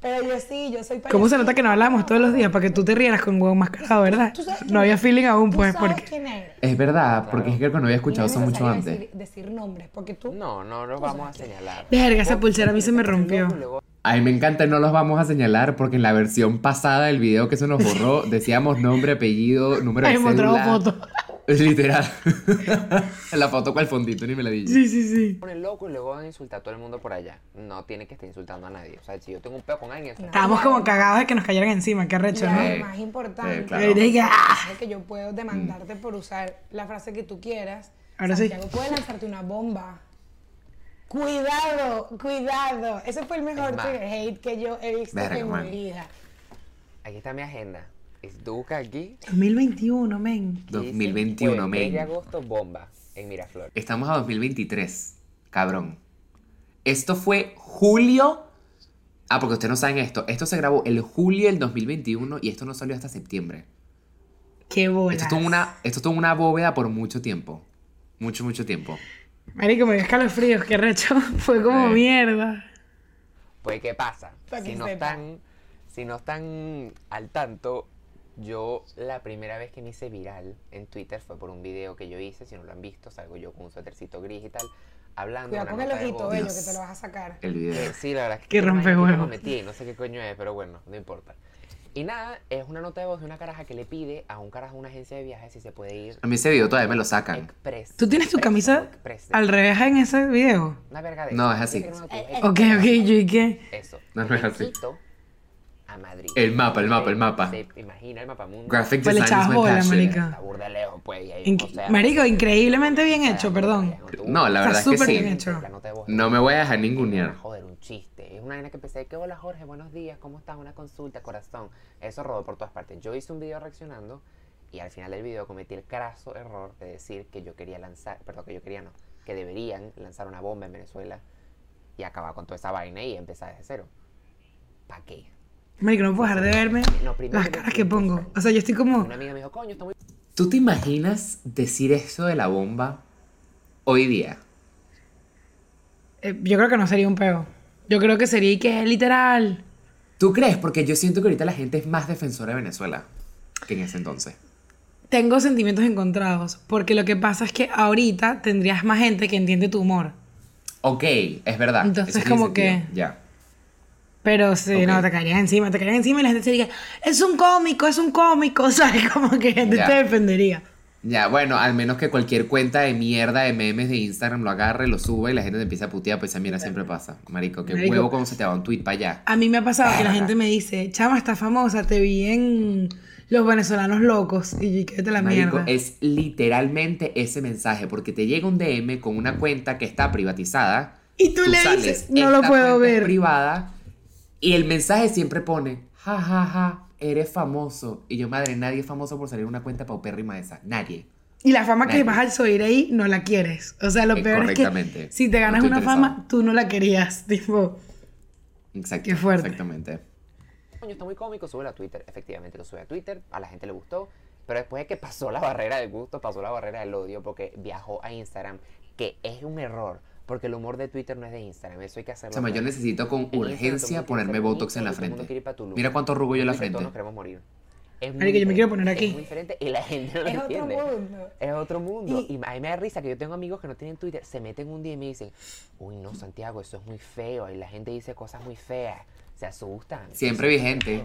Pero yo sí, yo soy ¿Cómo se parecida. nota que no hablamos todos los días para que tú te rieras con huevo mascarado, verdad? ¿Tú sabes quién No había es? feeling aún, ¿Tú pues, sabes porque... quién eres? Es verdad, porque es que no había escuchado No eso es mucho antes. Decir, decir nombres, porque tú. No, no los vamos a señalar. Verga, esa pulsera a mí se me rompió. A mí me encanta, no los vamos a señalar porque en la versión pasada del video que se nos borró decíamos nombre, apellido, número de cédula. foto. Literal. la foto con el fondito ni me la dije. Sí, sí, sí. ponen loco y luego van a insultar a todo el mundo por allá. No tiene que estar insultando a nadie. O sea, si yo tengo un peo con alguien, eso- Estábamos como cagados de que nos cayeran encima, qué recho, ¿no? lo Sí. más importante Sí, claro. ¡ah! es que yo puedo demandarte por usar la frase que tú quieras. Ahora sí. Santiago puede lanzarte una bomba. Cuidado, cuidado. Ese fue el mejor Es más. trigger hate que yo he visto Verga, en man. mi vida. Aquí está mi agenda. Tú buscas aquí, 2021, men. dice, 2021, jueves 3 de men. agosto, bomba en Miraflores. Estamos a 2023. Cabrón. Esto fue julio. Ah, porque ustedes no saben esto. Esto se grabó el julio del 2021 y esto no salió hasta septiembre. Qué bola. Esto estuvo en una, esto estuvo en una bóveda por mucho tiempo. Mucho, mucho tiempo. Marico, me escalofríos, qué recho. Fue como Eh. mierda. Pues, ¿qué pasa? Pa' que Si no, sepa. están, si no están al tanto, yo la primera vez que me hice viral en Twitter fue por un video que yo hice. Si no lo han visto, salgo yo con un suétercito gris y tal, hablando. Cuidado con el ojito bello que te lo vas a sacar. El video. Eh, sí, la verdad es que Qué rompehuevos. que me metí, no sé qué coño es, pero bueno, no importa. Y nada, es una nota de voz de una caraja que le pide a un carajo de una agencia de viajes si se puede ir A mí ese video todavía me lo sacan. express. ¿Tú tienes tu camisa express, al revés en ese video? Una verga de No, es así. Eh, Ok, ok, yo y qué. Eso. No, es así. Quito a Madrid. El mapa, el mapa, el mapa. Se imagina el mapa mundo. Graphic Pues design is my bola, marica. Está burda de lejos, pues. Y ahí, Inc- o sea, Marico, increíblemente bien hecho, perdón. No, la Está verdad es que súper sí. bien hecho. No me voy a dejar ningunear. Joder, un chiste. Es una vaina que empecé, que hola Jorge, buenos días, ¿cómo estás? Una consulta, corazón. Eso rodó por todas partes. Yo hice un video reaccionando y al final del video cometí el craso error de decir que yo quería lanzar, perdón, que yo quería no, que deberían lanzar una bomba en Venezuela y acabar con toda esa vaina y empezar desde cero. ¿Para qué? Marico, no puedo dejar de verme No, primero las caras que pongo. O sea, yo estoy como... Una amiga me dijo, coño, está muy ¿Tú te imaginas decir eso de la bomba hoy día? eh, yo creo que no sería un peo. Yo creo que sería y que literal. ¿Tú crees? Porque yo siento que ahorita la gente es más defensora de Venezuela que en ese entonces. Tengo sentimientos encontrados. Porque lo que pasa es que ahorita tendrías más gente que entiende tu humor. Ok, es verdad. Entonces, como que- Ya. Pero sí, Ok. no, te caerían encima, te caerían encima y la gente se diría, es un cómico, es un cómico, ¿sabes? Como que gente te defendería. Ya, bueno, al menos que cualquier cuenta de mierda de memes de Instagram lo agarre, lo suba y la gente te empieza a putear, pues esa mierda siempre pasa. Marico, qué Marico. huevo cómo se te va un tweet para allá. A mí me ha pasado que la gente me dice, chama, está famosa, te vi en Los Venezolanos Locos. Y yo, quédate la Marico, mierda. es literalmente ese mensaje, porque te llega un DM con una cuenta que está privatizada. Y tú le sales, dices, no lo "Esta puedo ver". privada y el mensaje siempre pone, ja, ja, ja, eres famoso. Y yo, madre, nadie es famoso por salir en una cuenta paupérrima esa. Nadie. Y la fama que vas a subir ahí no la quieres. O sea, lo Eh, peor es que correctamente. si te ganas una fama, tú no la querías. Tipo, Exacto. Qué fuerte. Exactamente. Coño, está muy cómico, sube a Twitter. Efectivamente, lo sube a Twitter, a la gente le gustó. Pero después de que pasó la barrera del gusto, pasó la barrera del odio porque viajó a Instagram, que es un error. Porque el humor de Twitter no es de Instagram, eso hay que hacerlo. Chama, yo bien. necesito con En urgencia ponerme botox en la frente. Mira cuánto arrugo yo en la Twitter Todos frente. nos queremos morir. Es muy Marico, yo me quiero diferente, poner aquí. Es muy diferente y la gente no lo Es otro entiende. mundo. Es otro mundo. Y- Y, a mí me da risa que yo tengo amigos que no tienen Twitter, se meten un día y me dicen, uy, no, Santiago, eso es muy feo. Y la gente dice cosas muy feas. Se asustan. Siempre vigente.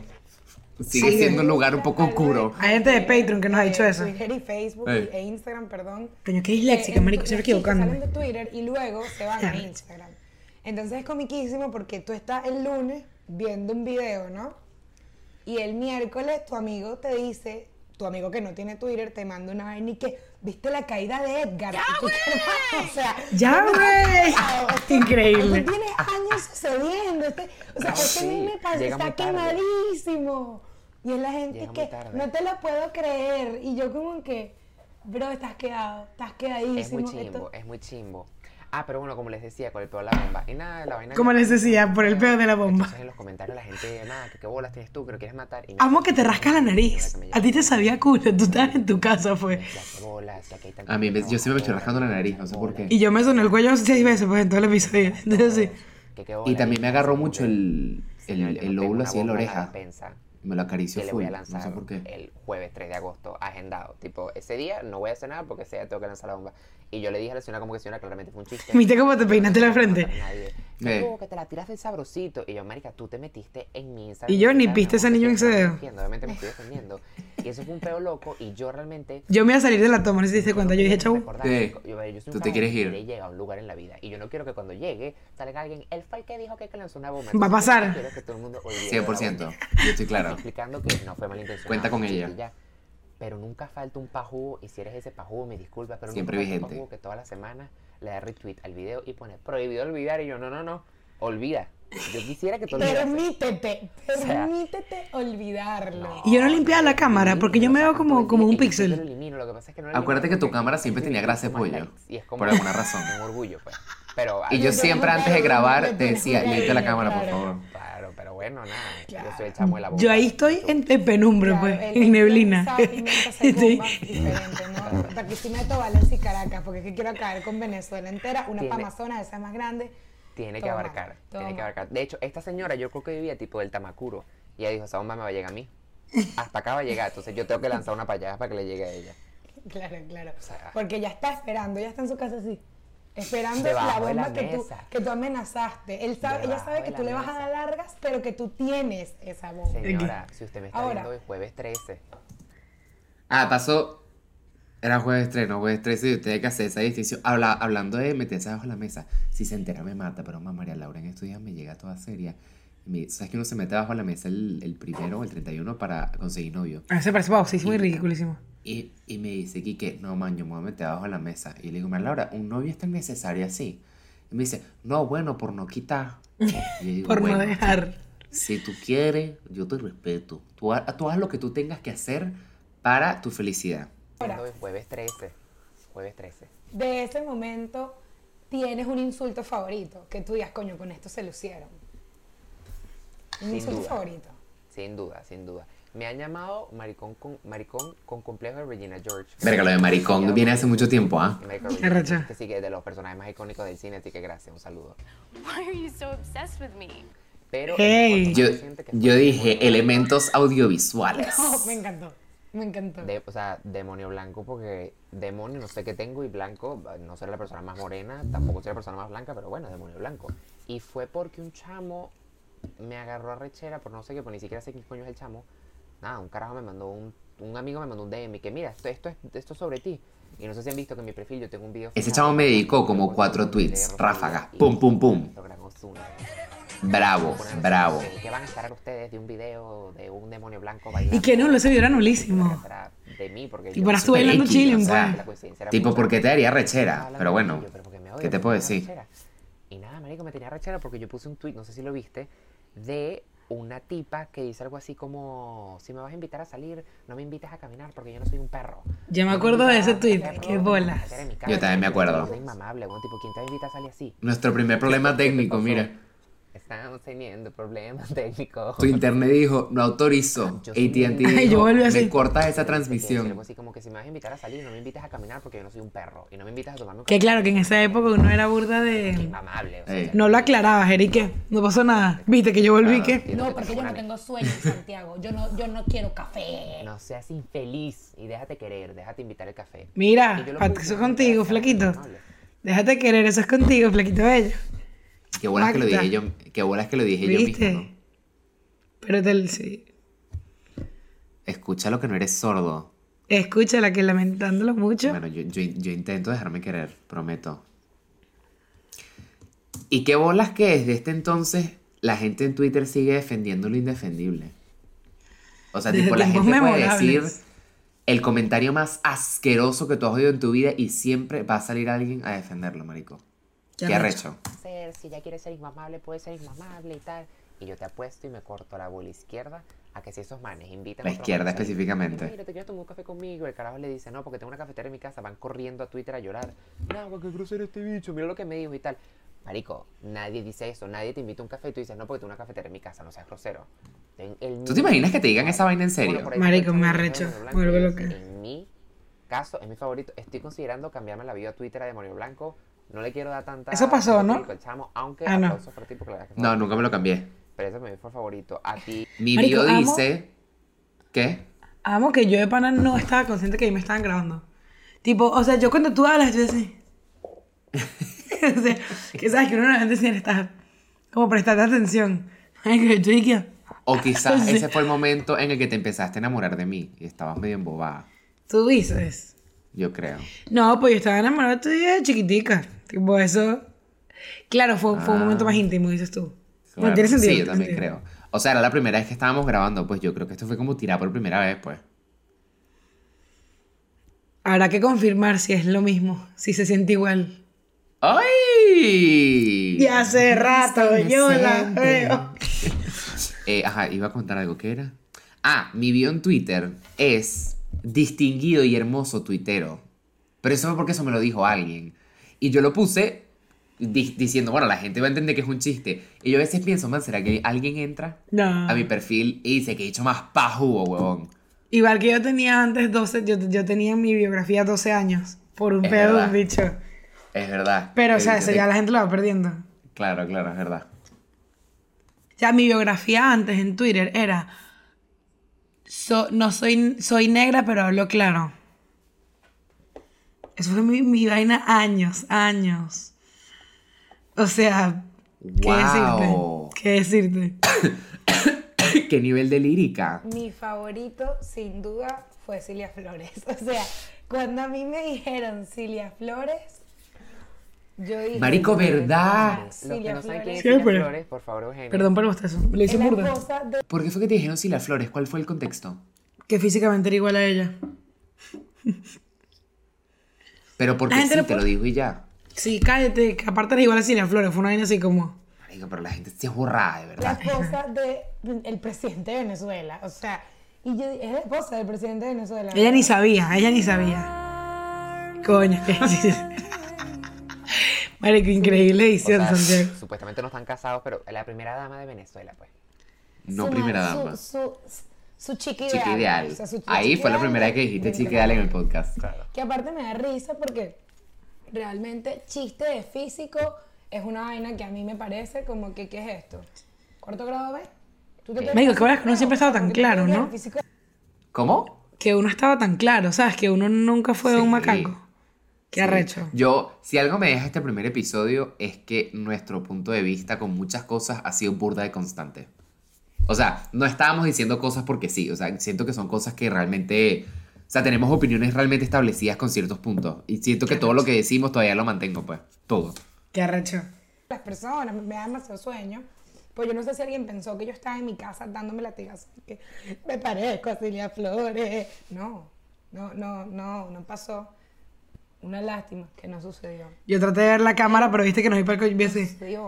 Sigue Sí. siendo un lugar un poco oscuro. hay gente de Patreon que nos ha dicho Eh, eso. Twitter y Facebook e Instagram, perdón. Coño, qué disléxica, Eh, marico, siempre equivocándome. Salen de Twitter y luego se van a. Instagram. Entonces es comiquísimo porque tú estás el lunes viendo un video, ¿no? Y el miércoles tu amigo te dice, tu amigo que no tiene Twitter, te manda una vaina y que, ¿viste la caída de Edgar? Y tú, hermano, o sea, Ya, güey. Increíble. Esto tiene años sucediendo. Este, o sea, No, este sí, meme pasa, llega está quemadísimo. Y es la gente Llega que no te lo puedo creer. Y yo como que, bro, estás quedado, estás quedadísimo. Es muy Esto- chimbo, es muy chimbo. Ah, pero bueno, como les decía, con el peor de la bomba. Y nada, la vaina. Como les decía, por el peor de la bomba. Entonces en los comentarios la gente, nada, que qué bolas tienes tú, que lo quieres matar. Y Amo que te rascas la nariz. A ti te sabía culo, tú estabas en tu casa, fue. Ya, qué bolas, ya que hay A mí yo siempre me estoy rascando la nariz, no sé por qué. Y yo me soné el cuello seis veces, pues, en todo el episodio. Entonces, sí. que qué Y también me agarró mucho el, el, el tengo lóbulo así en la oreja. Me lo acarició que le voy a No lanzar sé por qué. el jueves 3 de agosto, agendado. Tipo, ese día no voy a hacer nada porque ese día tengo que lanzar la bomba. Y yo le dije a la señora como que señora, claramente fue un chiste. ¿Viste cómo te peinaste la frente? Nadie. Eh. No, que te la tiras del sabrosito. Y yo, marica, tú te metiste en mi Instagram. Y yo ni viste ese niño en ese dedo. Obviamente me estoy defendiendo. Y eso fue un peo loco. Y yo realmente. Yo me iba a salir de la toma, no sé si te diste cuenta. Yo dije, chau. Sí. yo- yo soy un Tú te quieres ir. quiere llegar a un lugar en la vida. Y yo no quiero que cuando llegue salga alguien. Él fue el que dijo que lanzó una bomba. Va a pasar. Quiero que todo el mundo olvide de la 100%. bomba. Yo estoy claro. Explicando que no fue malintencionado. Cuenta con un ella. y. Pero nunca falta un pajú, y si eres ese pajú, me disculpas, pero Siempre nunca falta un vigente. pajú que toda la semana le da retweet al video y pone prohibido olvidar. Y yo, no, no, no, olvida. Yo quisiera que tú olvidases. Permítete, sea, permítete olvidarlo. Y yo no limpiaba la cámara porque yo me veo como, como un Y yo pixel. lo elimino, lo que pasa es que no lo Acuérdate que tu cámara siempre tenía grasa de pollo, likes, y es como por alguna razón. Un orgullo, pues. Pero, Y yo siempre no, antes de grabar te decía, limpia la cámara, por favor. Claro, pero bueno, nada. Claro. Yo soy el chamo de la bomba. Yo ahí estoy en, en penumbra, Claro, pues, en neblina. ¿no? Barquisimeto, Valencia y Caracas, porque es que quiero caer con Venezuela entera, una Amazonas, esa es más grande. Tiene que Toma, abarcar, tiene que abarcar. De hecho, esta señora yo creo que vivía tipo del Tamacuro. Y ella dijo, esa bomba me va a llegar a mí. Hasta acá va a llegar, entonces yo tengo que lanzar una para allá para que le llegue a ella. Claro, claro. sea- Porque ya está esperando, ya está en su casa así. Esperando la bomba que tú, que tú amenazaste. Él sabe, ella sabe que tú le vas a dar largas, pero que tú tienes esa bomba. Señora, si usted me está Ahora. viendo hoy jueves 13, Ah, pasó. Era jueves 3, no jueves 13, y usted que hacer esa distinción. Habla, hablando de meterse abajo de la mesa. Si se entera, me mata, pero mamá María Laura en estos días me llega toda seria. Me ¿Sabes que uno se mete abajo de la mesa el, el primero o el 31 para conseguir novio? A veces parece pausísimo y ridiculísimo. Y, y me dice, Quique, no, man, yo me voy a meter abajo de la mesa. Y le digo, María Laura, ¿un novio es tan necesario así? Y me dice, no, bueno, por no quitar. Y digo, Por no "Bueno, dejar. Si tú quieres, yo te respeto. Tú, tú haz lo que tú tengas que hacer para tu felicidad. Ahora. siendo hoy jueves 13, jueves 13. De ese momento, tienes un insulto favorito, que tú digas, coño, con esto se lucieron. Un Sin insulto duda. favorito. Sin duda, sin duda. Me han llamado maricón con, maricón con complejo de Regina George. Verga, lo de maricón viene hace mucho tiempo, ¿ah? Qué Regina Que sí que es de los personajes más icónicos del cine, así que gracias, un saludo. Why are you so obsessed with me? Pero Hey. Yo, yo dije elementos audiovisuales. No, me encantó. Me encantó. De- o sea, demonio blanco, porque demonio no sé qué tengo y blanco, no seré la persona más morena, tampoco seré la persona más blanca, pero bueno, demonio blanco. Y fue porque un chamo me agarró a rechera por no sé qué, pues ni siquiera sé quién coño es el chamo. Nada, un carajo me mandó un, un amigo me mandó un DM que mira, esto, esto, es, esto es sobre ti. Y no sé si han visto que en mi perfil yo tengo un video. Ese chamo me dedicó como cuatro tweets, Rosalía ráfaga, y pum, pum, pum. Bravo, bravo. que- ¿Qué van a esperar ustedes de un video de un demonio blanco bailando? Y que no, ese video era nulísimo. De mí, porque Y para Súper bailando sea, pues. Tipo, mucha. ¿por qué te Estaba rechera? Pero bueno, porque ¿qué te porque puedo decir? Y nada, marico, me tenía rechera porque yo puse un tweet, no sé si lo viste, de una tipa que dice algo así como, si me vas a invitar a salir, no me invites a caminar porque yo no soy un perro. Ya me No acuerdo de ese tweet, qué bolas. Yo también me acuerdo. Es inmamable, bueno, tipo, ¿quién te va a invitar a salir así? Nuestro primer problema técnico, mira. Estamos teniendo problemas técnicos. Tu internet dijo, no autorizo. AT&T muy- Ay, yo dijo, volví así. me cortas esa transmisión. así como que si me vas a invitar a salir, no me invites a caminar porque yo no soy un perro. Y no me invitas a tomarme un Que claro, que en esa época uno era burda de... Inmamable. O sea, Ey. No lo aclarabas, Erique. No pasó nada. Viste que yo volví, Claro. que... No, que porque yo no tengo sueño en Santiago. Yo no, yo no quiero café. No seas infeliz y déjate querer, déjate invitar el café. Mira, puse, eso es contigo, flaquito. Déjate querer, eso es contigo, flaquito bello. Qué bolas que lo dije yo, qué bolas que lo dije yo mismo. Pero te, sí. Escucha lo que no eres sordo. Escúchala, que lamentándolo mucho. Bueno, yo, yo, yo intento dejarme querer, prometo. ¿Y qué bolas que desde este entonces la gente en Twitter sigue defendiendo lo indefendible? O sea, Desde tipo, la gente puede decir el comentario más asqueroso que tú has oído en tu vida y siempre va a salir alguien a defenderlo, marico. Qué Qué arrecho. arrecho. Si ya quieres ser inmamable, puedes ser inmamable y tal. Y yo te apuesto y me corto la bola izquierda a que si esos manes invitan La a otros izquierda manes específicamente. Mira, te quieres tomar un café conmigo. El carajo le dice, no, porque tengo una cafetera en mi casa. Van corriendo a Twitter a llorar. No, qué grosero este bicho. Mira lo que me dijo y tal. Marico, nadie dice eso. Nadie te invita a un café y tú dices, no, porque tengo una cafetera en mi casa. No seas grosero. El ¿Tú te imaginas que te digan esa vaina en serio? ahí Marico, me arrecho, loca. En mi caso, es mi favorito. Estoy considerando cambiarme la vida a Twitter a Demonio Blanco. No le quiero dar tanta. Eso pasó, ¿no? chamo, aunque Ah, no. para ti porque la verdad que No, nunca me lo cambié. Pero ese me fue favorito. A ti. Mi Marico, bio amo- dice... ¿Qué? Amo que yo de pana no estaba consciente que ahí me estaban grabando. Tipo, o sea, yo cuando tú hablas, yo así. o sea, que sabes que uno normalmente siempre está como prestando atención. O quizás ese fue el momento en el que te empezaste a enamorar de mí y estabas medio embobada, Tú dices. Yo creo. No, pues yo estaba enamorada tuya de chiquitica. Tipo, eso. Claro, fue, fue un momento más íntimo, dices tú. No, Claro. tiene sentido. Sí, yo tiene también sentido. creo. O sea, era la primera vez que estábamos grabando, pues yo creo que esto fue como tirar por primera vez, pues. Habrá que confirmar si es lo mismo, si se siente igual. ¡Ay! Y hace rato yo la veo. Eh, ajá, iba a contar algo, ¿qué era? Ah, mi bio en Twitter es distinguido y hermoso tuitero. Pero eso fue porque eso me lo dijo alguien. Y yo lo puse di- diciendo, bueno, la gente va a entender que es un chiste. Y yo a veces pienso, man, ¿será que alguien entra No. a mi perfil y dice que he hecho más pajugo, huevón? Igual que yo tenía antes 12, yo, yo tenía en mi biografía 12 años por un Es pedo de un verdad. bicho. Es verdad. Pero, o sea, eso te- ya la gente lo va perdiendo. Claro, claro, es verdad. O sea, mi biografía antes en Twitter era. So- no soy, soy negra, pero hablo claro. Eso fue mi, mi vaina años, años. O sea, ¿qué Wow. decirte? ¿Qué decirte? ¿Qué nivel de lírica? Mi favorito, sin duda, fue Cilia Flores. O sea, cuando a mí me dijeron Cilia Flores, yo dije... Marico, ¿verdad? "Ah, Los que Cilia no saben quién es Flores por favor, Eugenio. Perdón por el bostezo. Le hice la burda. de ¿Por qué fue que te dijeron si las flores? ¿Cuál fue el contexto? Que físicamente era igual a ella. Pero porque La sí, te lo dijo y ya. Sí, cállate, que aparte era igual a Cilia Flores. Fue una vaina así como. Marico, pero la gente se es borrada, de la verdad. esposa del presidente de Venezuela. O sea, y yo, es la esposa del presidente de Venezuela. Ella ni sabía, ella ni sabía. Coño, qué Marico, increíble O edición, sea, Santiago. Supuestamente no están casados, pero la primera dama de Venezuela, pues. No Su primera ma- dama. Su, su, su chica ideal. Chica ideal. O sea, su Ahí chica fue la primera vez que de- dijiste chica ideal en el podcast. Que aparte me da risa porque realmente chiste de físico es una vaina que a mí me parece como que, ¿qué es esto? ¿Cuarto grado B? ¿Tú te crees Marico, que bolas que uno no, siempre estaba tan claro, ¿no? ¿Cómo? Que uno estaba tan claro, ¿sabes? Que uno nunca fue un Sí. macaco. Qué arrecho. Yo, si algo me deja este primer episodio es que nuestro punto de vista con muchas cosas ha sido burda de constante. O sea, no estábamos diciendo cosas porque sí, o sea, siento que son cosas que realmente, o sea, tenemos opiniones realmente establecidas con ciertos puntos. Y siento que todo lo que decimos todavía lo mantengo, pues, todo. Qué arrecho. las personas, me da demasiado sueño. Pues yo no sé si alguien pensó que yo estaba en mi casa dándome latigazos. Que me parezco a Cilia Flores. No, no, no, no, no pasó. Una lástima que no sucedió. Yo traté de ver la cámara, pero viste que no vi para el amor.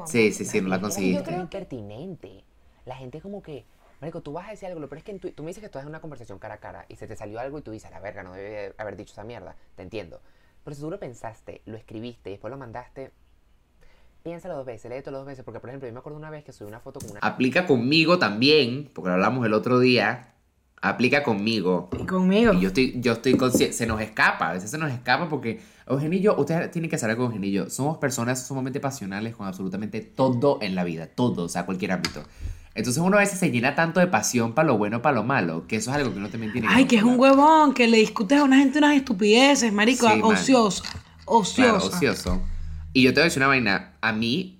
Sí, sí, sí, no la Yo conseguiste. creo impertinente. La gente como que, Marico, tú vas a decir algo, pero es que tu- tú me dices que tú en una conversación cara a cara y se te salió algo y tú dices, la verga, no debe haber dicho esa mierda. Te entiendo. Pero si tú lo pensaste, lo escribiste y después lo mandaste, piénsalo dos veces, léetelo dos veces. Porque, por ejemplo, yo me acuerdo una vez que subí una foto con una... Aplica conmigo también, porque lo hablamos el otro día. Aplica conmigo. Y conmigo. Y yo estoy, yo estoy consciente, se nos escapa, a veces se nos escapa porque Eugenio y yo, ustedes tienen que saber con Eugenio y yo, somos personas sumamente pasionales con absolutamente todo en la vida, todo, o sea, cualquier ámbito. Entonces uno a veces se llena tanto de pasión para lo bueno, para lo malo, que eso es algo que uno también tiene Ay, que es un huevón, que le discutes a una gente unas estupideces, marico. Sí, ocioso. Ocioso. Claro, ocioso. Y yo te voy a decir una vaina, a mí,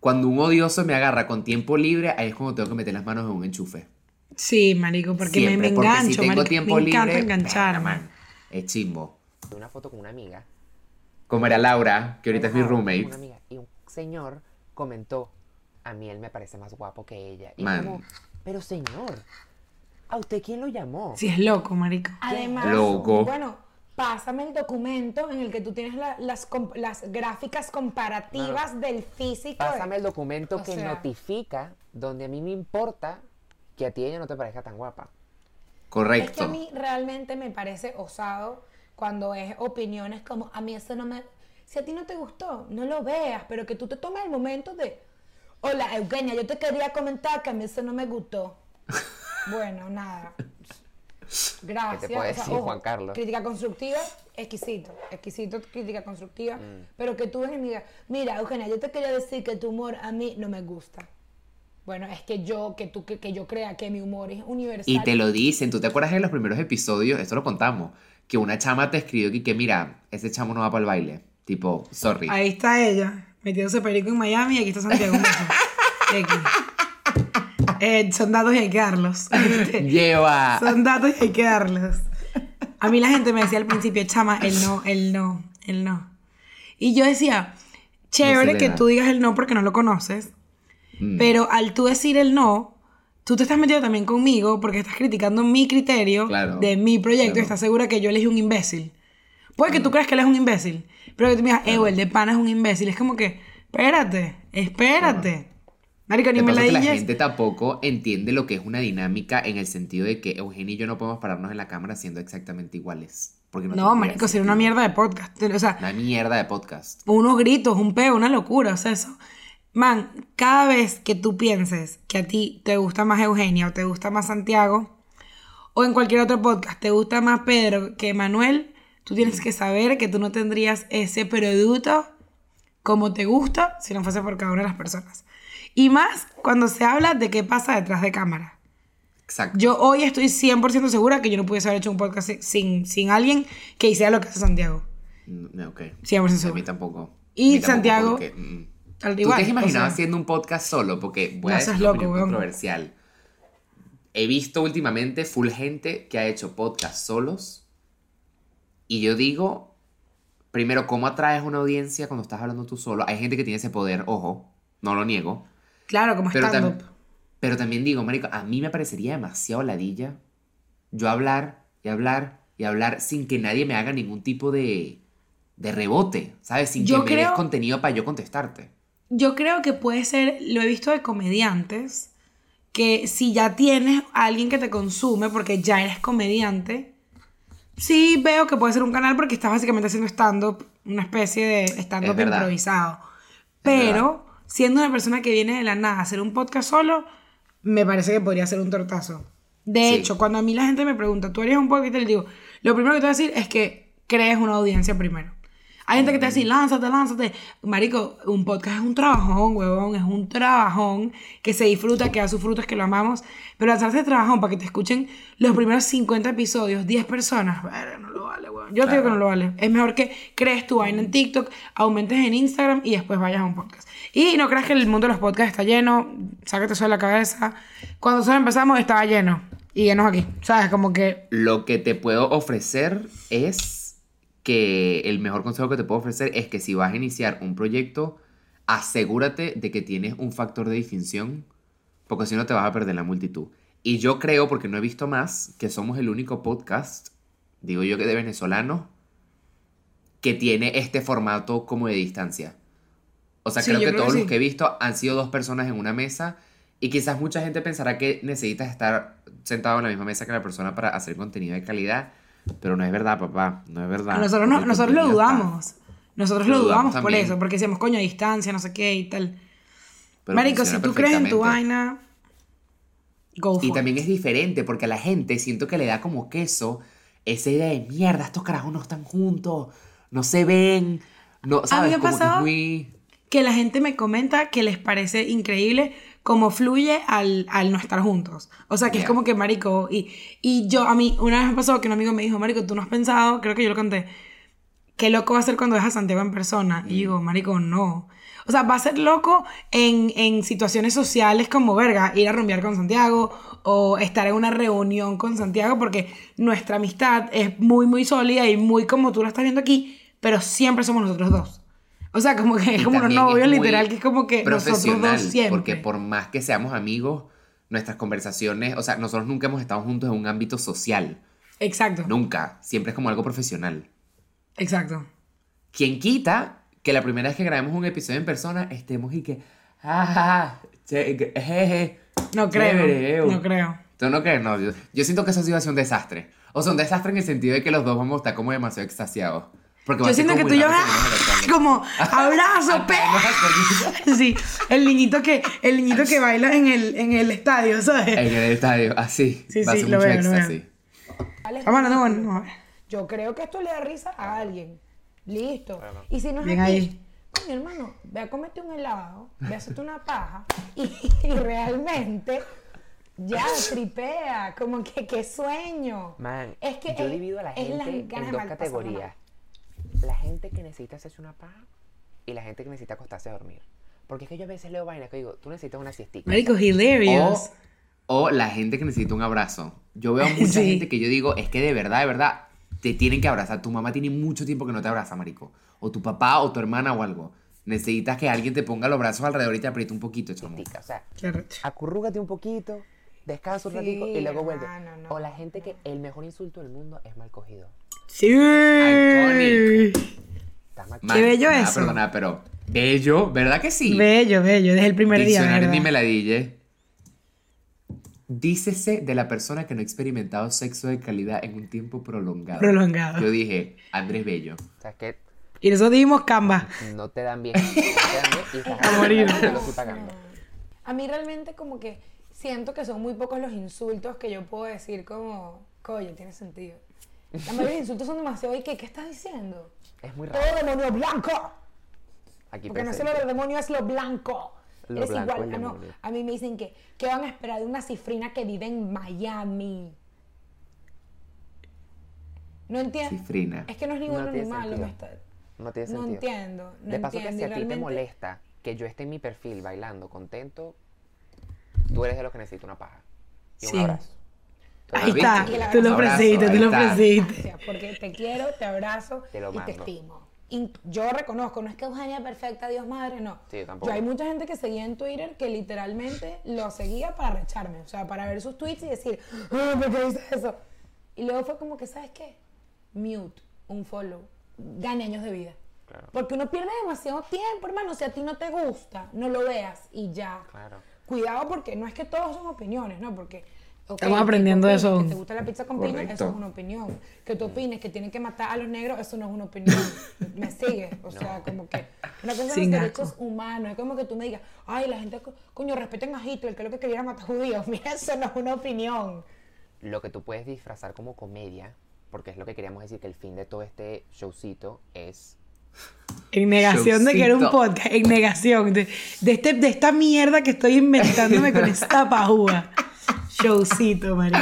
cuando un odioso me agarra con tiempo libre, ahí es cuando tengo que meter las manos en un enchufe. Sí, marico, porque me, Siempre, me porque engancho, si tengo marico. tiempo me libre, encanta engancharme. man, es chimbo. una foto con una amiga. Como era Laura, que ahorita es mi roommate. una amiga, y un señor comentó, a mí él me parece más guapo que ella. Y Man. como, pero señor, ¿a usted quién lo llamó? Sí, es loco, marico. Además, Loco. bueno, pásame el documento en el que tú tienes la- las, comp- las gráficas comparativas del físico. Pásame el documento O que sea- notifica donde a mí me importa que a ti ella no te parezca tan guapa. Es que Correcto. a mí realmente me parece osado cuando es opiniones como, a mí eso no me... Si a ti no te gustó, no lo veas, pero que tú te tomes el momento de, hola Eugenia, yo te quería comentar que a mí eso no me gustó. bueno, nada. Gracias. ¿Qué te puede decir, Juan Carlos? Crítica constructiva, exquisito. Exquisito crítica constructiva. Mm. Pero que tú ves y digas, mira, Eugenia, yo te quería decir que tu humor a mí no me gusta. Bueno, es que yo, que tú, que, que yo crea que mi humor es universal. Y te lo dicen, ¿tú te acuerdas en los primeros episodios? Esto lo contamos. Que una chama te escribió que, que mira, ese chamo no va para el baile. Tipo, sorry. Ahí está ella, metiéndose perico en Miami y aquí está Santiago. Eh, son datos y hay que darlos. Lleva. Son datos y hay que darlos. A mí la gente me decía al principio, chama, el no, el no, el no. Y yo decía, chévere No que tú digas el no porque no lo conoces, Mm. pero al tú decir el no, tú te estás metiendo también conmigo porque estás criticando mi criterio Claro, de mi proyecto y claro. estás segura que yo elegí un imbécil. Puede que tú creas que él es un imbécil, pero que tú me digas, eh, el de pana es un imbécil. Es como que, espérate, espérate. Marico, ni me la que la gente tampoco entiende lo que es una dinámica en el sentido de que Eugenio y yo no podemos pararnos en la cámara siendo exactamente iguales. Porque no, marico, sería una mierda de podcast. O sea, Una mierda de podcast. unos gritos, un peo, una locura, o sea, eso. Man, cada vez que tú pienses que a ti te gusta más Eugenia o te gusta más Santiago, o en cualquier otro podcast te gusta más Pedro que Manuel, tú tienes que saber que tú no tendrías ese producto como te gusta si no fuese por cada una de las personas. Y más cuando se habla de qué pasa detrás de cámara. Exacto. Yo hoy estoy 100% segura que yo no pudiese haber hecho un podcast sin- sin, alguien que hiciera lo que hace Santiago. Ok. 100% A mí tampoco. Y A mí tampoco, Santiago, porque, mm. Al ¿Tú igual, te has imaginado o sea, haciendo un podcast solo? Porque voy No a decir loco, controversial. He visto últimamente full gente que ha hecho podcast solos. Y yo digo, primero, ¿cómo atraes una audiencia cuando estás hablando tú solo? Hay gente que tiene ese poder, ojo, no lo niego. Claro, como Pero, tam- pero también digo, marico, a mí me parecería demasiado ladilla yo hablar y hablar y hablar sin que nadie me haga ningún tipo de, de rebote, ¿sabes? Sin Yo que me des contenido para yo contestarte. Yo creo que puede ser, lo he visto de comediantes, que si ya tienes a alguien que te consume porque ya eres comediante, sí veo que puede ser un canal porque estás básicamente haciendo stand-up, una especie de stand-up improvisado. Pero siendo una persona que viene de la nada a hacer un podcast solo, me parece que podría ser un tortazo. De Sí. hecho, cuando a mí la gente me pregunta, ¿tú harías un podcast? Le digo, lo primero que te voy a decir es que crees una audiencia primero. Hay gente que te dice, lánzate, lánzate. Marico, un podcast es un trabajón, huevón, es un trabajón que se disfruta, que da sus frutos, que lo amamos. Pero lanzarse de trabajón para que te escuchen los primeros 50 episodios, 10 personas, verga, no lo vale, huevón. Yo te digo que no lo vale. Es mejor que crees tu vaina en TikTok, aumentes en Instagram y después vayas a un podcast. Y no creas que el mundo de los podcasts está lleno, sácate eso de la cabeza. Cuando nosotros empezamos estaba lleno. Y llenos aquí. ¿Sabes? Como que Lo que te puedo ofrecer es que el mejor consejo que te puedo ofrecer es que si vas a iniciar un proyecto, asegúrate de que tienes un factor de distinción, porque si no te vas a perder la multitud. Y yo creo, porque no he visto más, que somos el único podcast, digo yo que de venezolanos, que tiene este formato como de distancia. O sea, Sí, creo que creo que todos los que he visto han sido dos personas en una mesa y quizás mucha gente pensará que necesitas estar sentado en la misma mesa que la persona para hacer contenido de calidad, pero no es verdad, papá, no es verdad. nosotros, no, nosotros lo contenido está- dudamos. Nosotros Lo lo dudamos dudamos por eso, porque decíamos, coño, a distancia, no sé qué y tal. pero Marico, si tú crees en tu vaina, go for Y it. también es diferente porque a la gente siento que le da como queso esa idea de mierda, estos carajos no están juntos, no se ven, no, ¿sabes? me ha como que pasado- muy... que la gente me comenta que les parece increíble cómo fluye al, al no estar juntos. O sea, que es como que, marico, y, y yo, a mí, una vez me pasó que un amigo me dijo, marico, tú no has pensado, creo que yo lo conté, qué loco va a ser cuando dejas a Santiago en persona. Y digo, marico, no. O sea, va a ser loco en, en situaciones sociales como, verga, ir a rumbear con Santiago o estar en una reunión con Santiago porque nuestra amistad es muy, muy sólida y muy como tú la estás viendo aquí, pero siempre somos nosotros dos. O sea, como que es como unos novios literal, que es como que nosotros dos siempre. Porque por más que seamos amigos, nuestras conversaciones, o sea, nosotros nunca hemos estado juntos en un ámbito social. Exacto, Nunca. Siempre es como algo profesional. exacto. ¿Quién quita que la primera vez que grabemos un episodio en persona estemos y que. ¡Ah! che- jeje, No creo, chévere, eu"? no creo. ¿Tú no crees? No, yo, yo siento que eso sí va a ser un desastre. O sea, un desastre en el sentido de que los dos vamos a estar como demasiado extasiados. Porque Yo siento que tú nos ¡ah! como abrazo, pe. Sí, el niñito que, el niñito que baila en el, en el estadio, ¿sabes? En el estadio, así. Sí, va a sí, ser lo veo, lo veo. éxtasis. Estamos hablando con... Yo creo que esto le da risa a alguien. Listo. Y si no es Bien a ti, ahí. coño hermano, ve a comerte un helado, ve a hacerte una paja y, y realmente ya tripea, como que qué sueño. Man, es que yo es- divido a la gente ganas en dos categorías. La gente que necesita hacerse una paja y la gente que necesita acostarse a dormir. Porque es que yo a veces leo vainas que digo, tú necesitas una siestica. Marico, hilarious. O, o la gente que necesita un abrazo. Yo veo mucha Sí. gente que yo digo, es que de verdad, de verdad, te tienen que abrazar. Tu mamá tiene mucho tiempo que no te abraza, marico. O tu papá o tu hermana o algo. Necesitas que alguien te ponga los brazos alrededor y te apriete un poquito, chamo. Siestica, O sea, acurrúgate un poquito, descansa un Sí, ratico y luego vuelve. no, o la gente que el mejor insulto del mundo es mal cogido. Sí. Iconic. Qué bello nada, eso. Perdona, pero bello, ¿verdad que sí? Bello, bello, desde el primer día. Diccionario ni verdad. me la dije. Dícese de la persona que no ha experimentado sexo de calidad en un tiempo prolongado. Prolongado. Yo dije, Andrés Bello. O sea, es que Y nosotros dimos Canva. no te dan bien. No te dan bien y estás A morir. A mí realmente como que siento que son muy pocos los insultos que yo puedo decir como, coño, tiene sentido. La mayoría de los insultos son demasiado, ¿y qué? ¿Qué estás diciendo? Es muy Todo raro. demonio blanco. Aquí Porque no es presente. lo del demonio, es lo blanco. Lo Eres blanco, igual. el Ah, no. A mí me dicen que, ¿qué van a esperar de una cifrina que vive en Miami? No entiendo. Cifrina. Es que no es ni No bueno ni tiene malo. sentido. me está- No tiene No sentido. entiendo. No de paso entiendo. que si a ti te molesta que yo esté en mi perfil bailando contento, tú eres de los que necesita una paja. Y Sí. un abrazo. Ahí está. Tú lo ofreciste, tú lo ofreciste. Porque te quiero, te abrazo Te lo y te estimo. Y yo reconozco, no es que Eugenia perfecta, Dios madre, no. Sí, yo tampoco. hay mucha gente que seguía en Twitter que literalmente lo seguía para recharme, o sea, para ver sus tweets y decir, "Ah, ¿por qué dices eso? Y luego fue como que, ¿sabes qué? Mute, un follow, gane años de vida. Claro. Porque uno pierde demasiado tiempo, hermano. Si a ti no te gusta, no lo veas y ya. Claro. Cuidado porque no es que todos son opiniones, ¿no? Porque Estamos aprendiendo de eso. Que te gusta la pizza con piña, eso es una opinión. Que tú opines que tienen que matar a los negros, eso no es una opinión. ¿Me sigues? O sea, como que una cosa Sin los asco. derechos humanos. Es como que tú me digas, ay, la gente, co- coño, respeten a Hitler, que es lo que quería era matar judíos. Mira, eso no es una opinión. Lo que tú puedes disfrazar como comedia, porque es lo que queríamos decir que el fin de todo este showcito es En negación de que era un podcast, en negación de, de, este, de esta mierda que estoy inventándome con esta pajúa. Showcito, marico.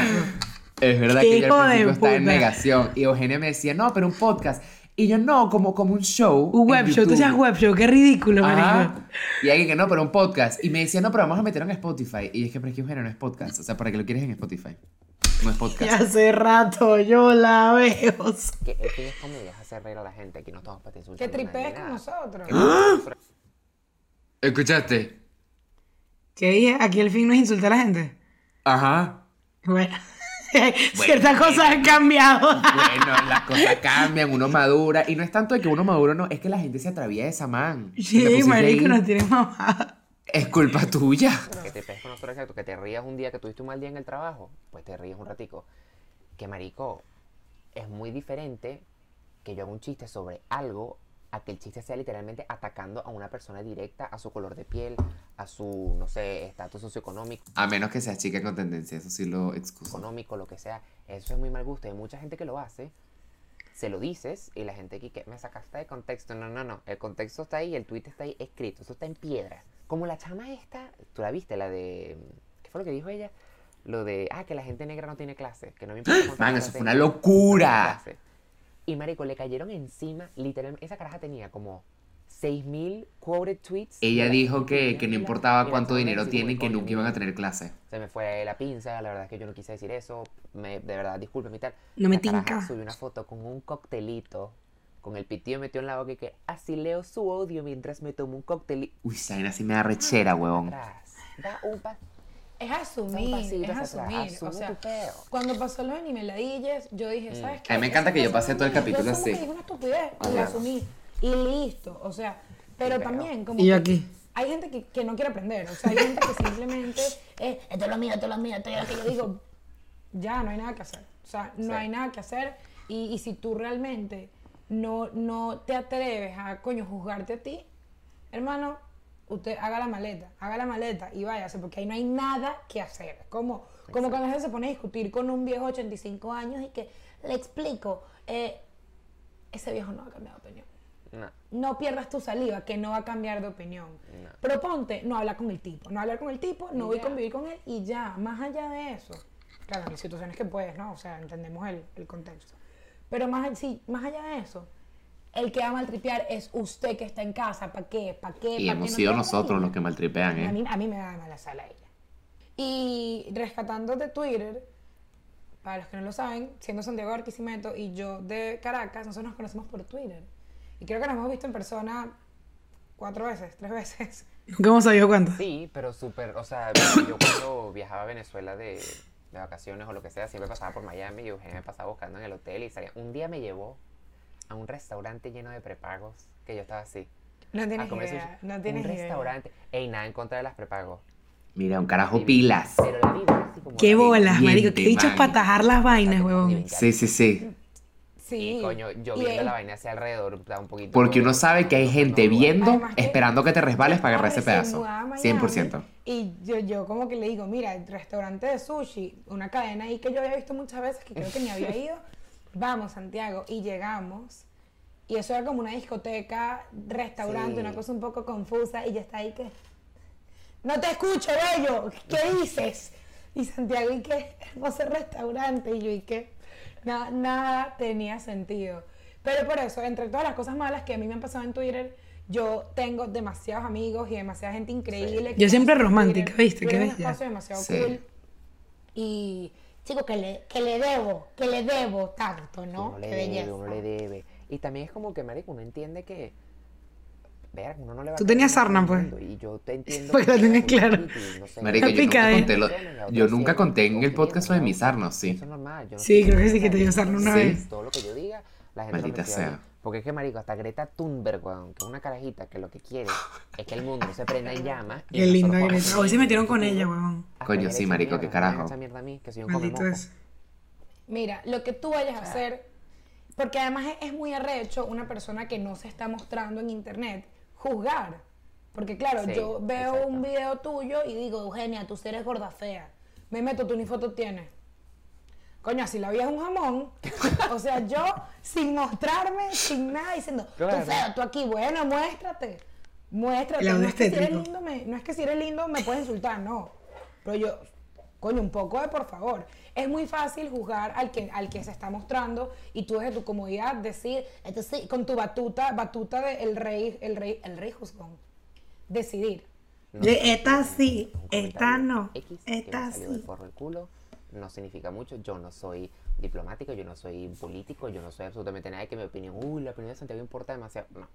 Es verdad que yo al principio estaba en negación. Y Eugenia me decía, no, pero un podcast. Y yo, no, como, como un show. Un web show, tú YouTube". decías web show, qué ridículo, marico. Y alguien que no, pero un podcast. Y me decía, no, pero vamos a meterlo en Spotify. Y es que, pero es que Eugenia no es podcast. O sea, ¿para qué lo quieres en Spotify? No es podcast. Ya hace rato yo la veo. que el fin es comedia, es hacer reír a la gente. Aquí no estamos para insultar. Que tripees con nosotros. ¿Escuchaste? ¿Qué dije? Aquí el fin no es insultar a la gente. Ajá. Bueno, ciertas cosas han cambiado. Bueno, las cosas cambian, uno madura. Y no es tanto de que uno madura, no, es que la gente se atraviesa, man. Sí, pusiste marico, ahí, nos tienen mamá. Es culpa tuya. Que te pegues con nosotros, exacto. Que te rías un día que tuviste un mal día en el trabajo, pues te ríes un ratico. Que marico, es muy diferente que yo haga un chiste sobre algo a que el chiste sea literalmente atacando a una persona directa, a su color de piel, a su, no sé, estatus socioeconómico, A menos que seas chica con tendencia, eso sí lo excuso. económico, lo que sea. Eso es muy mal gusto. Hay mucha gente que lo hace, se lo dices y la gente aquí que me sacaste de contexto. No, no, no. El contexto está ahí, el tweet está ahí escrito, eso está en piedra. Como la chama esta, tú la viste, la de. ¿Qué fue lo que dijo ella? Lo de, ah, que la gente negra no tiene clase, que no me importa Man, eso fue una no locura. clase. Y marico, le cayeron encima, literalmente, esa caraja tenía como 6000 quoted tweets. Ella la dijo que, que no importaba cuánto dinero así tienen, que nunca iban a tener clase. Se me fue la pinza, la verdad es que yo no quise decir eso. Me, de verdad, discúlpeme y tal. No me tinca. Subió una foto con un coctelito, con el pitillo metió en la boca y que así leo su odio mientras me tomo un coctelito. Uy, esa vaina sí me da rechera, huevón. Atrás. Da un pa- Es asumir, es hacia atrás, asumir. O sea, cuando pasó lo de Nimeladillas, yo dije, ¿sabes qué? A mí me encanta que yo pasé todo el capítulo yo así. que Es una estupidez, y lo asumí. Y listo, o sea, pero también como Y que aquí. hay gente que, que no quiere aprender, o sea, hay gente que simplemente es, esto es lo mío, esto es lo mío, esto es lo que yo digo, ya, no hay nada que hacer. O sea, no Sí. hay nada que hacer y, y si tú realmente no, no te atreves a, coño, juzgarte a ti, hermano, usted haga la maleta, haga la maleta y váyase, porque ahí no hay nada que hacer. Como, como cuando la gente se pone a discutir con un viejo de 85 años y que le explico, eh, ese viejo no ha cambiado de opinión. No. no pierdas tu saliva, que no va a cambiar de opinión. No. Proponte no hablar con el tipo, no hablar con el tipo, no voy a convivir con él y ya, más allá de eso. Claro, en situaciones que puedes, ¿no? O sea, entendemos el, el contexto. Pero más, a- sí, más allá de eso, el que va a maltripear es usted que está en casa. ¿Para qué? ¿Para qué? Y ¿Pa' hemos qué no sido te nosotros los que maltripean, A ¿eh? mí, a mí me da de mala sala ella. Y rescatando de Twitter, para los que no lo saben, siendo Santiago de Barquisimeto y yo de Caracas, nosotros nos conocemos por Twitter. Y creo que nos hemos visto en persona cuatro veces, tres veces. Nunca hemos sabido cuánto. Sí, pero súper, o sea, yo cuando viajaba a Venezuela de, de vacaciones o lo que sea, siempre pasaba por Miami y Eugenia me pasaba buscando en el hotel y salía. Un día me llevó a un restaurante lleno de prepagos, que yo estaba así. No a tienes comer idea, sushi. no tienes Un idea. restaurante. Ey, nada en contra de las prepagos. Mira, un carajo Divino. pilas. Pero la vida es así como Qué bolas, marico. Qué dichos man. para tajar las vainas, huevón. Sí, sí, sí. Sí. Y coño, yo viendo la vaina hacia alrededor, da un poquito. Porque uno sabe que hay gente viendo, Además que- esperando que te resbales para agarrar ese recién pedazo. mudada a Miami, 100%. Y yo, yo como que le digo, mira, el restaurante de sushi, una cadena ahí que yo había visto muchas veces, que creo que ni había ido. Vamos, Santiago. Y llegamos. Y eso era como una discoteca, restaurante, Sí. una cosa un poco confusa. Y yo estaba ahí que... No te escucho, bello. ¿Qué dices? Y Santiago, ¿y qué? Hermoso restaurante. Y yo, ¿y qué? Na- nada tenía sentido. Pero por eso, entre todas las cosas malas que a mí me han pasado en Twitter, yo tengo demasiados amigos y demasiada gente increíble. que Yo siempre romántica, Twitter. ¿viste? Qué bella. espacio demasiado Sí. cool. Y, chico, que le, que le debo, que le debo tanto, ¿no? Uno le Qué debe, belleza. uno le debe. Y también es como que, marico, uno entiende que... Ver, uno no le va a Tú tenías sarna, pues. Y yo te entiendo. Porque eres muy claro. friki, no sé, Marico, La yo nunca conté, lo- la yo nunca conté en el podcast lo de en mis la sarnos, sí. Eso es normal. yo no Sí, creo que sí, que te dio sarna una Sí. vez. Todo lo que yo diga, la gente Maldita sea. Porque es que, marico, hasta Greta Thunberg, weón, que es una carajita que lo que quiere es que el mundo se prenda en llamas. y Qué linda Greta. Hoy se metieron con ella. Hasta Coño, sí, marico, qué carajo. echa mierda a mí, que soy un Maldito es. Mira, lo que tú vayas a hacer, porque además es, muy arrecho una persona que no se está mostrando en internet, juzgar. Porque claro, Sí, yo veo exacto. un video tuyo y digo, Eugenia, tú eres gorda fea. Me meto, tú ni foto tienes. Coño, así la vida es un jamón. o sea, yo sin mostrarme, sin nada, diciendo, Claro. tú feo, tú aquí, bueno, muéstrate. Muéstrate. No es, que si eres lindo, me- no es que si eres lindo me puedes insultar, no. Pero yo, coño, un poco de por favor. Es muy fácil juzgar al que, al que se está mostrando y tú desde tu comodidad decir, entonces con tu batuta, batuta de el rey, el rey, el rey juzgón. Decidir. De esta sí, esta no, esta sí. No significa mucho. Yo no soy diplomático, yo no soy político, yo no soy absolutamente nada que mi opinión, uy, la opinión de Santiago importa demasiado. No.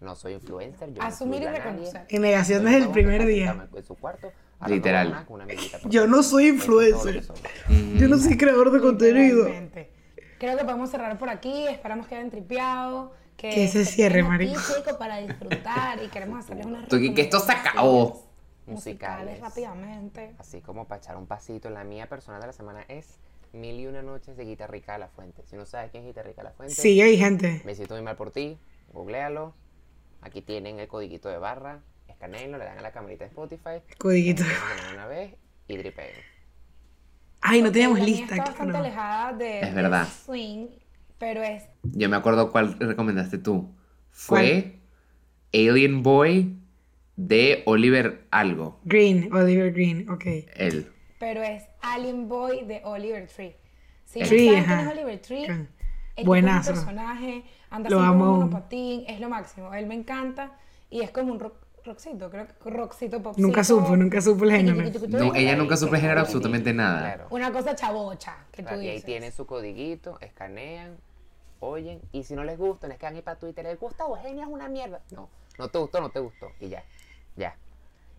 No soy influencer, yo Asumir no y nadie. reconocer. En negación Soy desde el primer día. En su cuarto, Literal. una Yo no soy influencer. soy. Yo no soy creador de contenido. Creo que podemos cerrar por aquí. Esperamos que hayan tripeado. Que, Que se cierre, marico. para disfrutar y queremos hacerles unas Tú, que- esto se acabó. Musicales Musicales. rápidamente. Así como para echar un pasito, la mía personal de la semana es Mil y una noches de Guitarrica de la Fuente. Si no sabes quién es Guitarrica de la Fuente, Sigue ahí, gente. me siento muy mal por ti, googlealo. Aquí tienen el codiguito de barra, escaneenlo, le dan a la camarita de Spotify, Codiguito. una vez y dripeen. Ay, no teníamos lista. Está bastante alejada de, Es de verdad. swing, pero es Yo me acuerdo cuál recomendaste tú. Fue Alien Boy de Oliver Algo. Green, Oliver Green, ok. Él. pero es Alien Boy de Oliver Tree. Si no Tree, ajá. es Oliver Tree, el Buenazo. es un personaje, anda Lo amo. un monopatín, es lo máximo. Él me encanta y es como un rock, rockcito, creo que rockcito popcito. Nunca supo, nunca supo el género. No, ella nunca supo generar absolutamente nada. Claro. Una cosa chavocha que tú y ahí dices. tienen su codiguito, escanean, oyen, y si no les gusta, les quedan ahí para Twitter, les gusta Eugenia es una mierda. No, no te gustó, no te gustó, y ya, ya.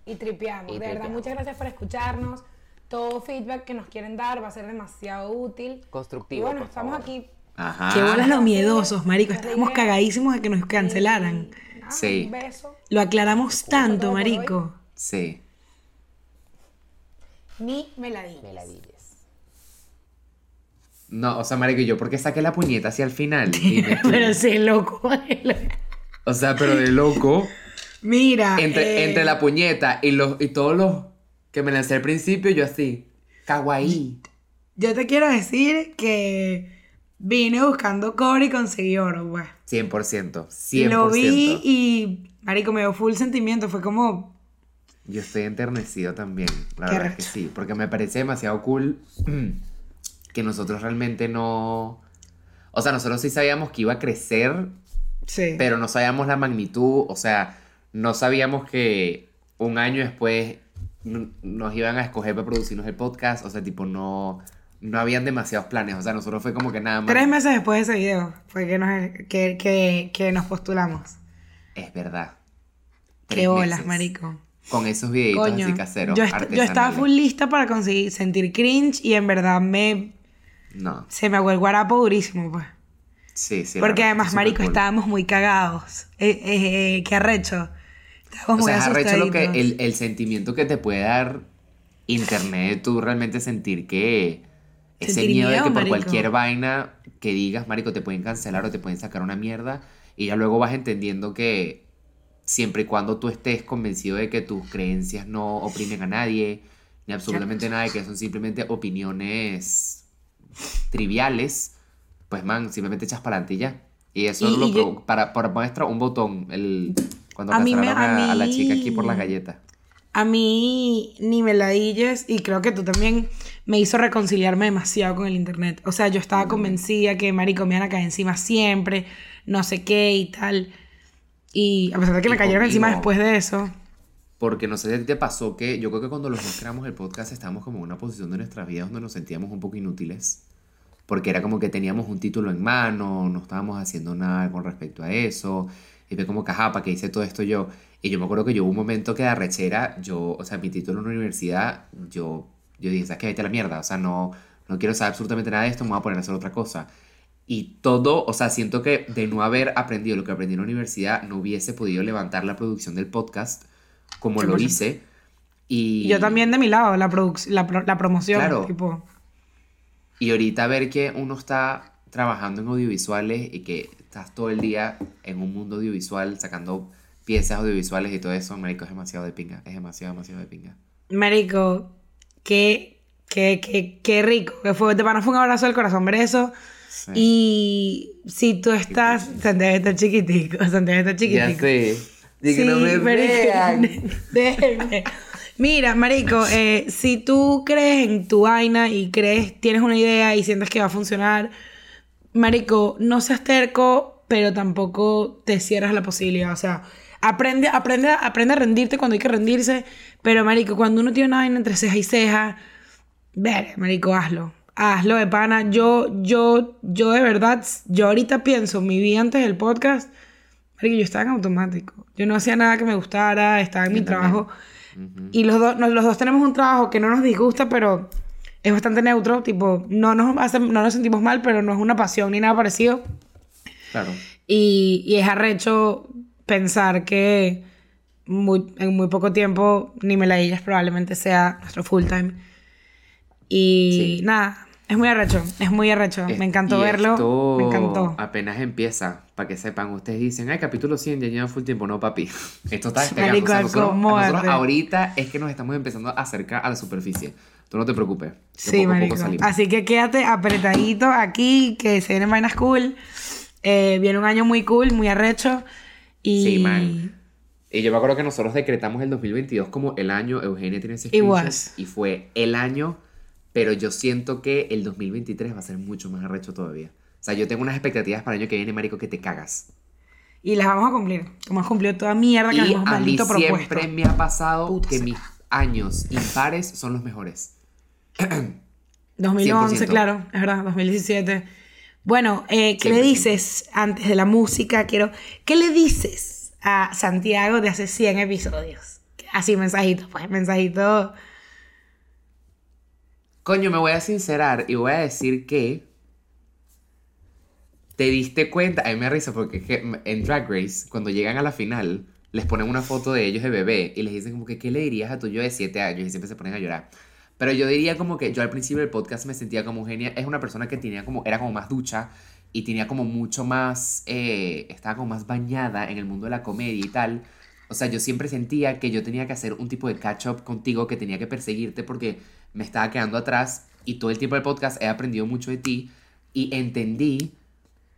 y tripeamos. Y de verdad, muchas gracias por escucharnos. Todo feedback que nos quieren dar va a ser demasiado útil. Constructivo, Y bueno, por estamos favor. aquí. Ajá. Qué bolas los miedosos, marico. Estábamos cagadísimos de que nos cancelaran. Sí. Un beso. Lo aclaramos tanto, marico. Sí. Ni meladillas. Meladillas. No, o sea, marico, yo porque saqué la puñeta hacia el final. Pero sí, loco. O sea, pero de loco. Mira. Entre, eh, entre la puñeta y los y todos los que me lancé al principio, yo así. Kawaii. Yo te quiero decir que vine buscando cobre y conseguí oro, pues. 100%. 100%. Y lo vi y, marico, me dio full sentimiento. Fue como, Yo estoy enternecido también, la Qué verdad es que sí, porque me parece demasiado cool que nosotros realmente no... O sea, nosotros sí sabíamos que iba a crecer, sí. pero no sabíamos la magnitud, o sea, no sabíamos que un año después nos iban a escoger para producirnos el podcast, o sea, tipo, no, no habían demasiados planes, o sea, nosotros fue como que nada más... Tres meses después de ese video fue que nos, que, que, que nos postulamos. Es verdad. Qué Tres bolas, meses. marico. Con esos videitos Coño, así caseros. yo, est- yo estaba full lista para conseguir sentir cringe y en verdad me No, se me aguó el guarapo durísimo, pues. sí, sí. Porque además, marico, cool. estábamos muy cagados. Eh, eh, eh, qué arrecho. O sea, es arrecho lo que el, el sentimiento que te puede dar internet, tú realmente sentir que ese Sentir miedo de que por marico. cualquier vaina que digas, marico, te pueden cancelar o te pueden sacar una mierda y ya luego vas entendiendo que siempre y cuando tú estés convencido de que tus creencias no oprimen a nadie, ni absolutamente nada, que son simplemente opiniones triviales, pues man, simplemente echas para adelante y ya. Y eso Y- lo y yo- para, para muestra un botón, el, cuando A mí me- a, a a la chica aquí por las galletas. A mí ni me la dilles y creo que tú también me hizo reconciliarme demasiado con el internet. O sea, yo estaba convencida que marico me iban a caer encima siempre, no sé qué y tal. Y a pesar de que Y me cayeron encima después de eso. Porque no sé si a ti te pasó que yo creo que cuando los dos creamos el podcast estábamos como en una posición de nuestras vidas donde nos sentíamos un poco inútiles. Porque era como que teníamos un título en mano, no estábamos haciendo nada con respecto a eso. Fue como que, ¿para qué hice todo esto yo? Y yo me acuerdo que yo hubo un momento que de arrechera, yo, o sea, mi título en la universidad, yo, yo dije, ¿sabes qué? Vete a la mierda. O sea, no, no quiero saber absolutamente nada de esto, me voy a poner a hacer otra cosa. Y todo, o sea, siento que de no haber aprendido lo que aprendí en la universidad, no hubiese podido levantar la producción del podcast como lo 100%. hice. Y, yo también de mi lado, la, produc- la, pro- la promoción. Claro. Tipo, Y ahorita ver que uno está trabajando en audiovisuales y que estás todo el día en un mundo audiovisual sacando piezas audiovisuales y todo eso, marico, es demasiado de pinga. Es demasiado, demasiado de pinga. marico, qué, qué, qué, qué rico. Que fue, de pana fue un abrazo del corazón ver eso. Sí. Y si tú estás. Santiago está chiquitico. Santiago está chiquitico. sé. De que no me vean. déjenme. Mira, marico, eh, si tú crees en tu vaina y crees, tienes una idea y sientes que va a funcionar, marico, no seas terco, pero tampoco te cierras la posibilidad. O sea, aprende, aprende, aprende a rendirte cuando hay que rendirse, pero marico, cuando uno tiene una vaina entre ceja y ceja, ver, marico, hazlo. Hazlo de pana. Yo, yo, yo de verdad, yo ahorita pienso mi vida antes del podcast, marico, yo estaba en automático. Yo no hacía nada que me gustara, estaba en mi trabajo. Y los, dos los dos tenemos un trabajo que no nos disgusta, pero es bastante neutro. Tipo, no nos, hace- no nos sentimos mal, pero no es una pasión ni nada parecido. Claro. Y, y es arrecho pensar que muy- en muy poco tiempo ni me la digas probablemente sea nuestro full time. Y Sí. nada, es muy arrecho, es muy arrecho. Es- me encantó y verlo, esto me encantó. Apenas empieza, para que sepan, ustedes dicen, ay, capítulo 100, ya lleva full tiempo. No, papi. Esto está despegando. O sea, nosotros, nosotros ahorita es que nos estamos empezando a acercar a la superficie. Tú no te preocupes. Sí, marico. Así que quédate apretadito aquí, que se vienen vainas cool. Eh, viene un año muy cool, muy arrecho. Y... Sí, man. Y yo me acuerdo que nosotros decretamos el 2022 como el año, Eugenia tiene ese y fue el año, pero yo siento que el 2023 va a ser mucho más arrecho todavía. O sea, yo tengo unas expectativas para el año que viene, marico, que te cagas. Y las vamos a cumplir. Como hemos cumplido toda mierda que nos Y hemos a mí maldito propuesto. siempre me ha pasado Puta que mis años impares son los mejores. 2011, 100%. claro, es verdad, 2017. Bueno, eh, ¿qué le 100%. dices antes de la música? Quiero, ¿qué le dices a Santiago de hace 100 episodios? Así, mensajito, pues, mensajito. Coño, me voy a sincerar y voy a decir que te diste cuenta, a mí me risa porque es que en Drag Race, cuando llegan a la final, les ponen una foto de ellos de bebé y les dicen como que, ¿qué le dirías a tu yo de 7 años? Y siempre se ponen a llorar. Pero yo diría como que yo al principio del podcast me sentía como genia. Es una persona que tenía como, era como más ducha y tenía como mucho más, eh, estaba como más bañada en el mundo de la comedia y tal. O sea, yo siempre sentía que yo tenía que hacer un tipo de catch-up contigo, que tenía que perseguirte porque me estaba quedando atrás y todo el tiempo del podcast he aprendido mucho de ti, y entendí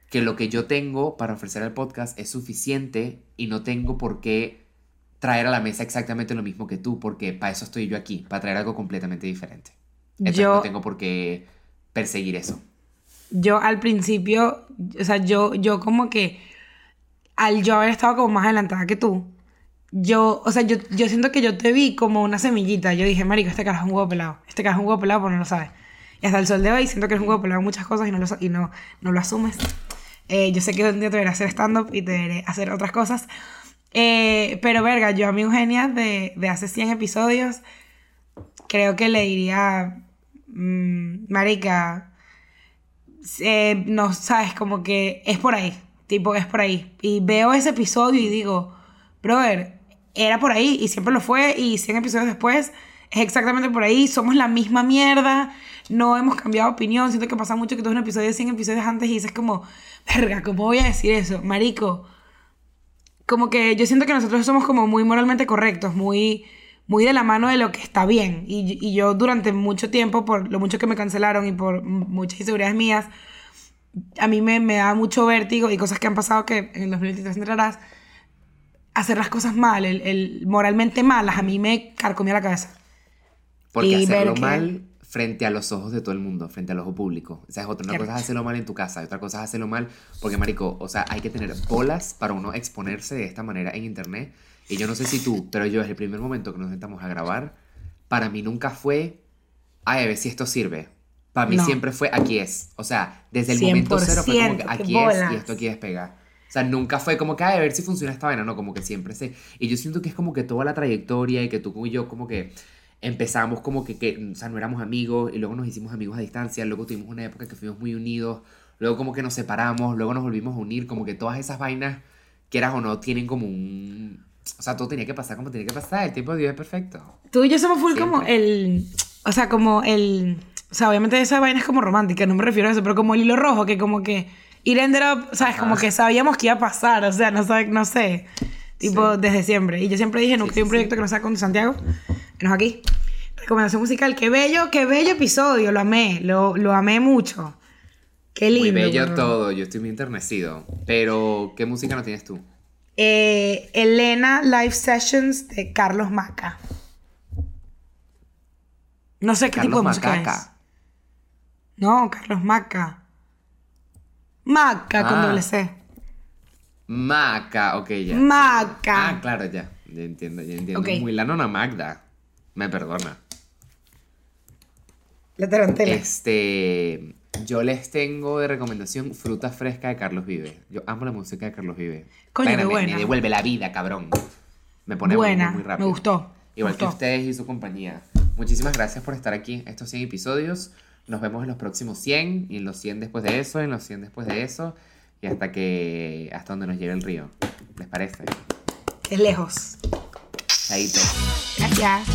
que lo que yo tengo para ofrecer al podcast es suficiente y no tengo por qué traer a la mesa exactamente lo mismo que tú, porque para eso estoy yo aquí, para traer algo completamente diferente. Entonces Yo- no tengo por qué perseguir eso. Yo al principio, o sea, yo, yo como que al yo haber estado como más adelantada que tú, yo, o sea, yo, yo siento que yo te vi como una semillita. Yo dije, marico, este carajo es un huevo pelado. Este carajo es un huevo pelado, pero no lo sabes. Y hasta el sol de hoy siento que eres un huevo pelado en muchas cosas y no lo, y no, no lo asumes. Eh, yo sé que un día te veré hacer stand-up y te veré hacer otras cosas. Eh, pero verga, yo a mi Eugenia de, de hace 100 episodios, creo que le diría, mm, marica, eh, no sabes, como que es por ahí, tipo, es por ahí. Y veo ese episodio y digo, brother, era por ahí y siempre lo fue y 100 episodios después es exactamente por ahí, somos la misma mierda, no hemos cambiado opinión, siento que pasa mucho que tú un episodio de 100 episodios antes y dices como, verga, ¿cómo voy a decir eso? Marico, como que yo siento que nosotros somos como muy moralmente correctos, muy, muy de la mano de lo que está bien. Y, y yo durante mucho tiempo, por lo mucho que me cancelaron y por muchas inseguridades mías, a mí me, me da mucho vértigo y cosas que han pasado que en el 2023 entrarás, hacer las cosas mal, el, el moralmente malas, a mí me carcomía la cabeza. Porque Y ver hacerlo que- mal frente a los ojos de todo el mundo, frente al ojo público. Esa es otra. Una cosa es hacerlo mal en tu casa, y otra cosa es hacerlo mal porque, marico, o sea, hay que tener bolas para uno exponerse de esta manera en internet. Y yo no sé si tú, pero yo desde el primer momento que nos sentamos a grabar, para mí nunca fue, ay, a ver si esto sirve. Para mí No. siempre fue, aquí es. O sea, desde el momento cero fue como que 100%, qué aquí es bolas. y esto aquí es pegar. O sea, nunca fue como que, ay, a ver si funciona esta vaina, no, como que siempre sé. Y yo siento que es como que toda la trayectoria y que tú y yo como que empezamos como que, que, o sea, no éramos amigos y luego nos hicimos amigos a distancia, luego tuvimos una época que fuimos muy unidos, luego como que nos separamos, luego nos volvimos a unir, como que todas esas vainas, quieras o no, tienen como un... O sea, todo tenía que pasar como tenía que pasar, el tiempo de Dios es perfecto. Tú y yo somos full como Siempre. el. O sea, como el. O sea, obviamente esa vaina es como romántica, no me refiero a eso, pero como el hilo rojo, que como que. It ended up, ¿sabes? Como Ajá. que sabíamos que iba a pasar, o sea, no, no sé. Tipo, Sí. desde siempre. Y yo siempre dije, nunca Sí, hay un sí, proyecto que no sea con Santiago. Menos aquí. Recomendación musical. Qué bello, qué bello episodio. Lo amé, lo, lo amé mucho. Qué lindo. Muy bello todo, yo estoy muy enternecido. Pero, ¿qué música no tienes tú? Eh, Elena Live Sessions de Carlos Maca. No sé qué tipo de música Macaca. es. No, Carlos Maca. Maca con Ah. doble C. Maca, ok, ya. Maca. Ah, claro, ya. Ya entiendo, ya entiendo. Ok. Muy la nona Magda. Me perdona. La tarantela. Este. Yo les tengo de recomendación fruta fresca de Carlos Vive. Yo amo la música de Carlos Vive. Coño, qué buena. Me devuelve la vida, cabrón. Me pone Buena, muy, muy me rápido. gustó, me Igual que gustó. ustedes y su compañía. Muchísimas gracias por estar aquí estos 100 episodios. Nos vemos en los próximos 100 y en los 100 después de eso, en los 100 después de eso y hasta que hasta donde nos lleve el río. ¿Les parece? Es lejos. Chaito. Gracias.